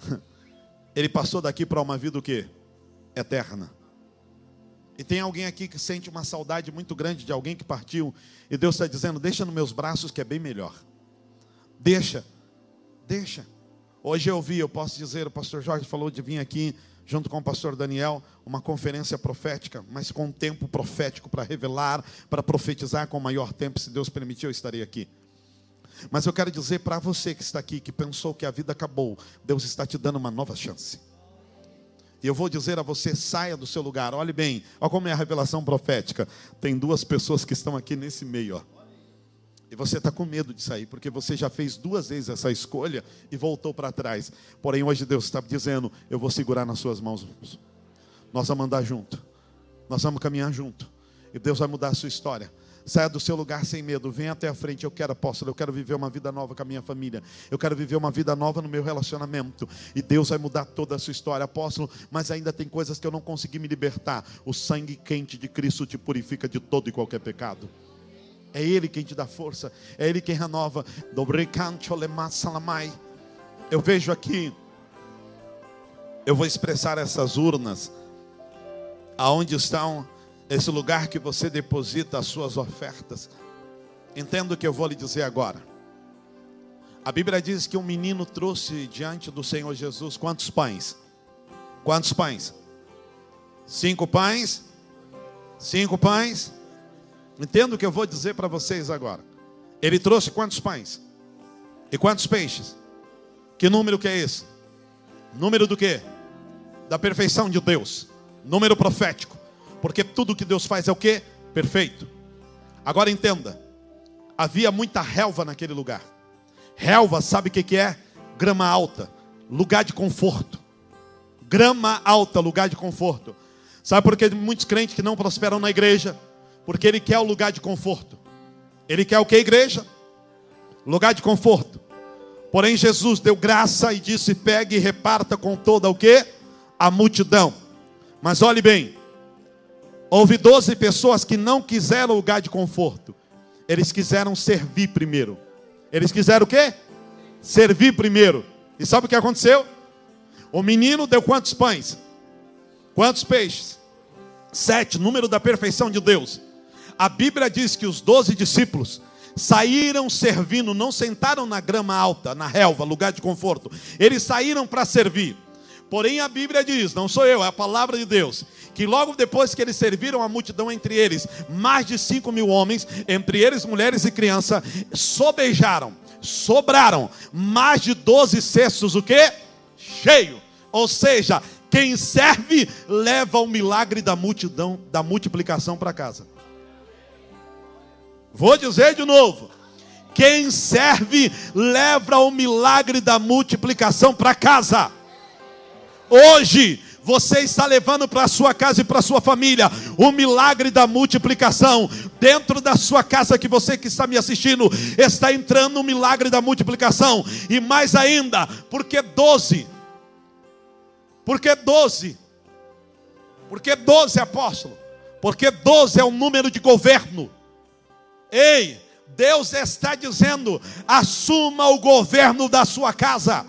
<laughs> Ele passou daqui para uma vida o quê? Eterna. E tem alguém aqui que sente uma saudade muito grande de alguém que partiu. E Deus está dizendo: deixa nos meus braços que é bem melhor. Deixa, deixa. Hoje eu vi, eu posso dizer, o pastor Jorge falou de vir aqui junto com o pastor Daniel, uma conferência profética, mas com tempo profético para revelar, para profetizar com maior tempo, se Deus permitir, eu estarei aqui. Mas eu quero dizer para você que está aqui, que pensou que a vida acabou, Deus está te dando uma nova chance. E eu vou dizer a você: saia do seu lugar. Olhe bem, olha como é a revelação profética. Tem duas pessoas que estão aqui nesse meio, ó. E você está com medo de sair, porque você já fez duas vezes essa escolha e voltou para trás. Porém, hoje Deus está dizendo: Eu vou segurar nas suas mãos. Nós vamos andar junto. Nós vamos caminhar junto. E Deus vai mudar a sua história. Saia do seu lugar sem medo. Venha até a frente. Eu quero, apóstolo. Eu quero viver uma vida nova com a minha família. Eu quero viver uma vida nova no meu relacionamento. E Deus vai mudar toda a sua história, apóstolo. Mas ainda tem coisas que eu não consegui me libertar. O sangue quente de Cristo te purifica de todo e qualquer pecado. É Ele quem te dá força, é Ele quem renova. Eu vejo aqui, eu vou expressar essas urnas, aonde estão esse lugar que você deposita as suas ofertas. Entendo o que eu vou lhe dizer agora. A Bíblia diz que um menino trouxe diante do Senhor Jesus quantos pães? Quantos pães? Cinco pães? Cinco pães? Entenda o que eu vou dizer para vocês agora. Ele trouxe quantos pães? E quantos peixes? Que número que é esse? Número do quê? Da perfeição de Deus. Número profético. Porque tudo que Deus faz é o quê? Perfeito. Agora entenda. Havia muita relva naquele lugar. Relva, sabe o que, que é? Grama alta. Lugar de conforto. Grama alta, lugar de conforto. Sabe por que muitos crentes que não prosperam na igreja? Porque ele quer o lugar de conforto. Ele quer o que, igreja? Lugar de conforto. Porém, Jesus deu graça e disse: pegue e reparta com toda o que? A multidão. Mas olhe bem, houve 12 pessoas que não quiseram lugar de conforto. Eles quiseram servir primeiro. Eles quiseram o quê? Servir primeiro. E sabe o que aconteceu? O menino deu quantos pães? Quantos peixes? Sete, número da perfeição de Deus. A Bíblia diz que os doze discípulos saíram servindo, não sentaram na grama alta, na relva, lugar de conforto. Eles saíram para servir. Porém, a Bíblia diz, não sou eu, é a palavra de Deus, que logo depois que eles serviram a multidão entre eles, mais de cinco mil homens, entre eles mulheres e crianças, sobejaram, sobraram mais de doze cestos, o que? Cheio. Ou seja, quem serve leva o milagre da multidão, da multiplicação para casa. Vou dizer de novo. Quem serve leva o milagre da multiplicação para casa. Hoje você está levando para a sua casa e para a sua família o milagre da multiplicação. Dentro da sua casa que você que está me assistindo está entrando o milagre da multiplicação. E mais ainda, porque 12. Porque 12. Por que 12, apóstolo? Porque 12 é o número de governo. Ei, Deus está dizendo: assuma o governo da sua casa.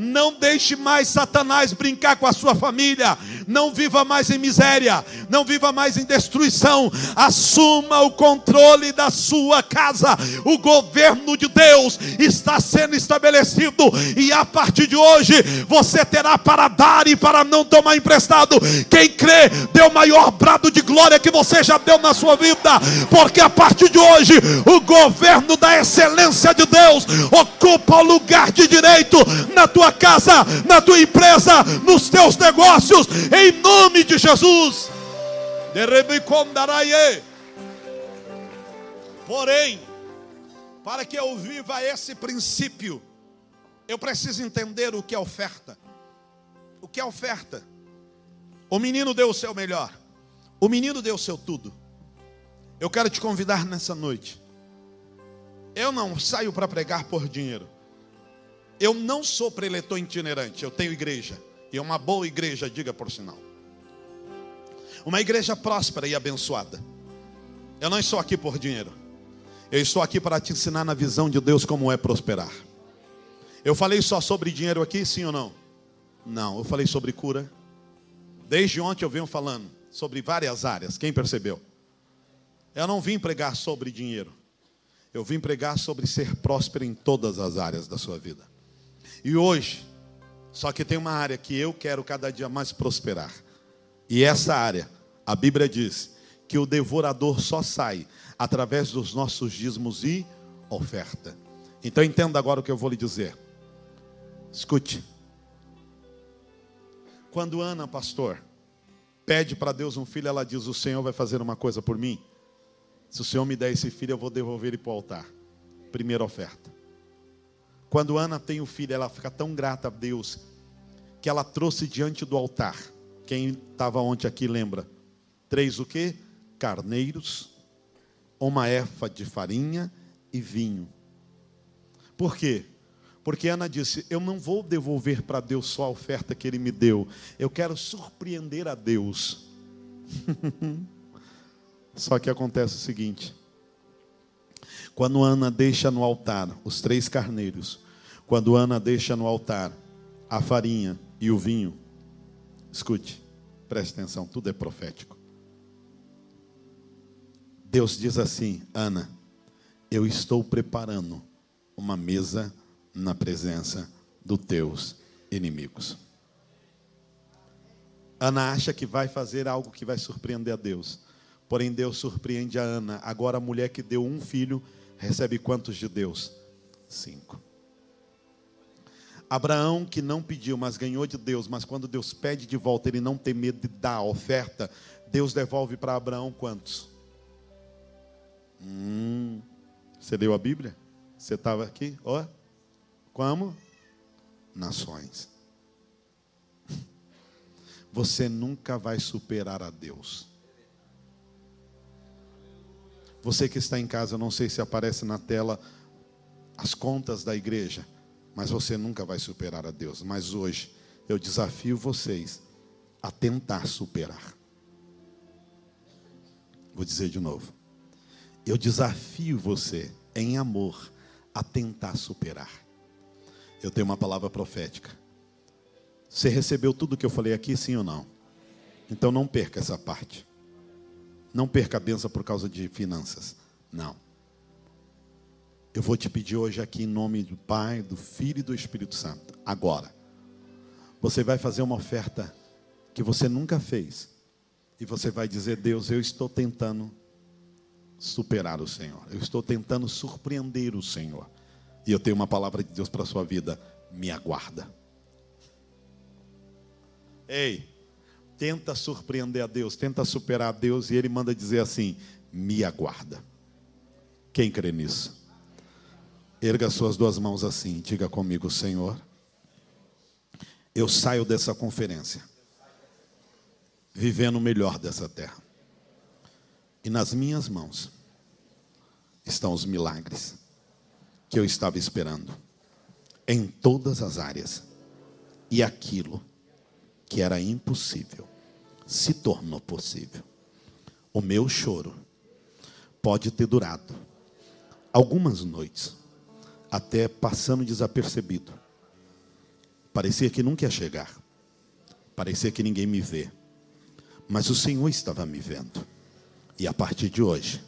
Não deixe mais Satanás brincar com a sua família. Não viva mais em miséria. Não viva mais em destruição. Assuma o controle da sua casa. O governo de Deus está sendo estabelecido. E a partir de hoje, você terá para dar e para não tomar emprestado. Quem crê, dê o maior brado de glória que você já deu na sua vida. Porque a partir de hoje, o governo da excelência de Deus ocupa o lugar de direito na tua casa, na tua empresa, nos teus negócios, em nome de Jesus. Porém, para que eu viva esse princípio, eu preciso entender o que é oferta. O que é oferta? O menino deu o seu melhor. O menino deu o seu tudo. Eu quero te convidar nessa noite. Eu não saio para pregar por dinheiro. Eu não sou preletor itinerante, eu tenho igreja. E é uma boa igreja, diga por sinal. Uma igreja próspera e abençoada. Eu não estou aqui por dinheiro. Eu estou aqui para te ensinar na visão de Deus como é prosperar. Eu falei só sobre dinheiro aqui, sim ou não? Não, eu falei sobre cura. Desde ontem eu venho falando sobre várias áreas. Quem percebeu? Eu não vim pregar sobre dinheiro. Eu vim pregar sobre ser próspero em todas as áreas da sua vida. E hoje, só que tem uma área que eu quero cada dia mais prosperar. E essa área, a Bíblia diz que o devorador só sai através dos nossos dízimos e oferta. Então entenda agora o que eu vou lhe dizer. Escute. Quando Ana, pastor, pede para Deus um filho, ela diz: O Senhor vai fazer uma coisa por mim. Se o Senhor me der esse filho, eu vou devolver ele para o altar. Primeira oferta. Quando Ana tem o filho, ela fica tão grata a Deus que ela trouxe diante do altar. Quem estava ontem aqui lembra? Três o quê? Carneiros, uma efa de farinha e vinho. Por quê? Porque Ana disse: Eu não vou devolver para Deus só a oferta que Ele me deu, eu quero surpreender a Deus. <laughs> só que acontece o seguinte: quando Ana deixa no altar os três carneiros, quando Ana deixa no altar a farinha e o vinho, escute, preste atenção, tudo é profético. Deus diz assim: Ana, eu estou preparando uma mesa na presença dos teus inimigos. Ana acha que vai fazer algo que vai surpreender a Deus. Porém, Deus surpreende a Ana. Agora, a mulher que deu um filho recebe quantos de Deus? Cinco. Abraão, que não pediu, mas ganhou de Deus, mas quando Deus pede de volta, ele não tem medo de dar a oferta, Deus devolve para Abraão quantos? Hum, você leu a Bíblia? Você estava aqui? Ó, como? Nações. <laughs> Você nunca vai superar a Deus. Você que está em casa, não sei se aparece na tela as contas da igreja, mas você nunca vai superar a Deus. Mas hoje eu desafio vocês a tentar superar. Vou dizer de novo. Eu desafio você em amor a tentar superar. Eu tenho uma palavra profética. Você recebeu tudo que eu falei aqui, sim ou não? Então não perca essa parte. Não perca a benção por causa de finanças. Não. Eu vou te pedir hoje aqui em nome do Pai, do Filho e do Espírito Santo. Agora. Você vai fazer uma oferta que você nunca fez. E você vai dizer: Deus, eu estou tentando superar o Senhor. Eu estou tentando surpreender o Senhor. E eu tenho uma palavra de Deus para a sua vida. Me aguarda. Ei, tenta surpreender a Deus, tenta superar a Deus e Ele manda dizer assim: me aguarda. Quem crê nisso? Erga suas duas mãos assim, diga comigo, Senhor. Eu saio dessa conferência, vivendo o melhor dessa terra. E nas minhas mãos estão os milagres que eu estava esperando, em todas as áreas. E aquilo que era impossível se tornou possível. O meu choro pode ter durado algumas noites, até passando desapercebido. Parecia que nunca ia chegar. Parecia que ninguém me vê. Mas o Senhor estava me vendo. E a partir de hoje,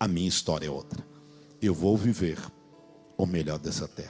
a minha história é outra. Eu vou viver o melhor dessa terra.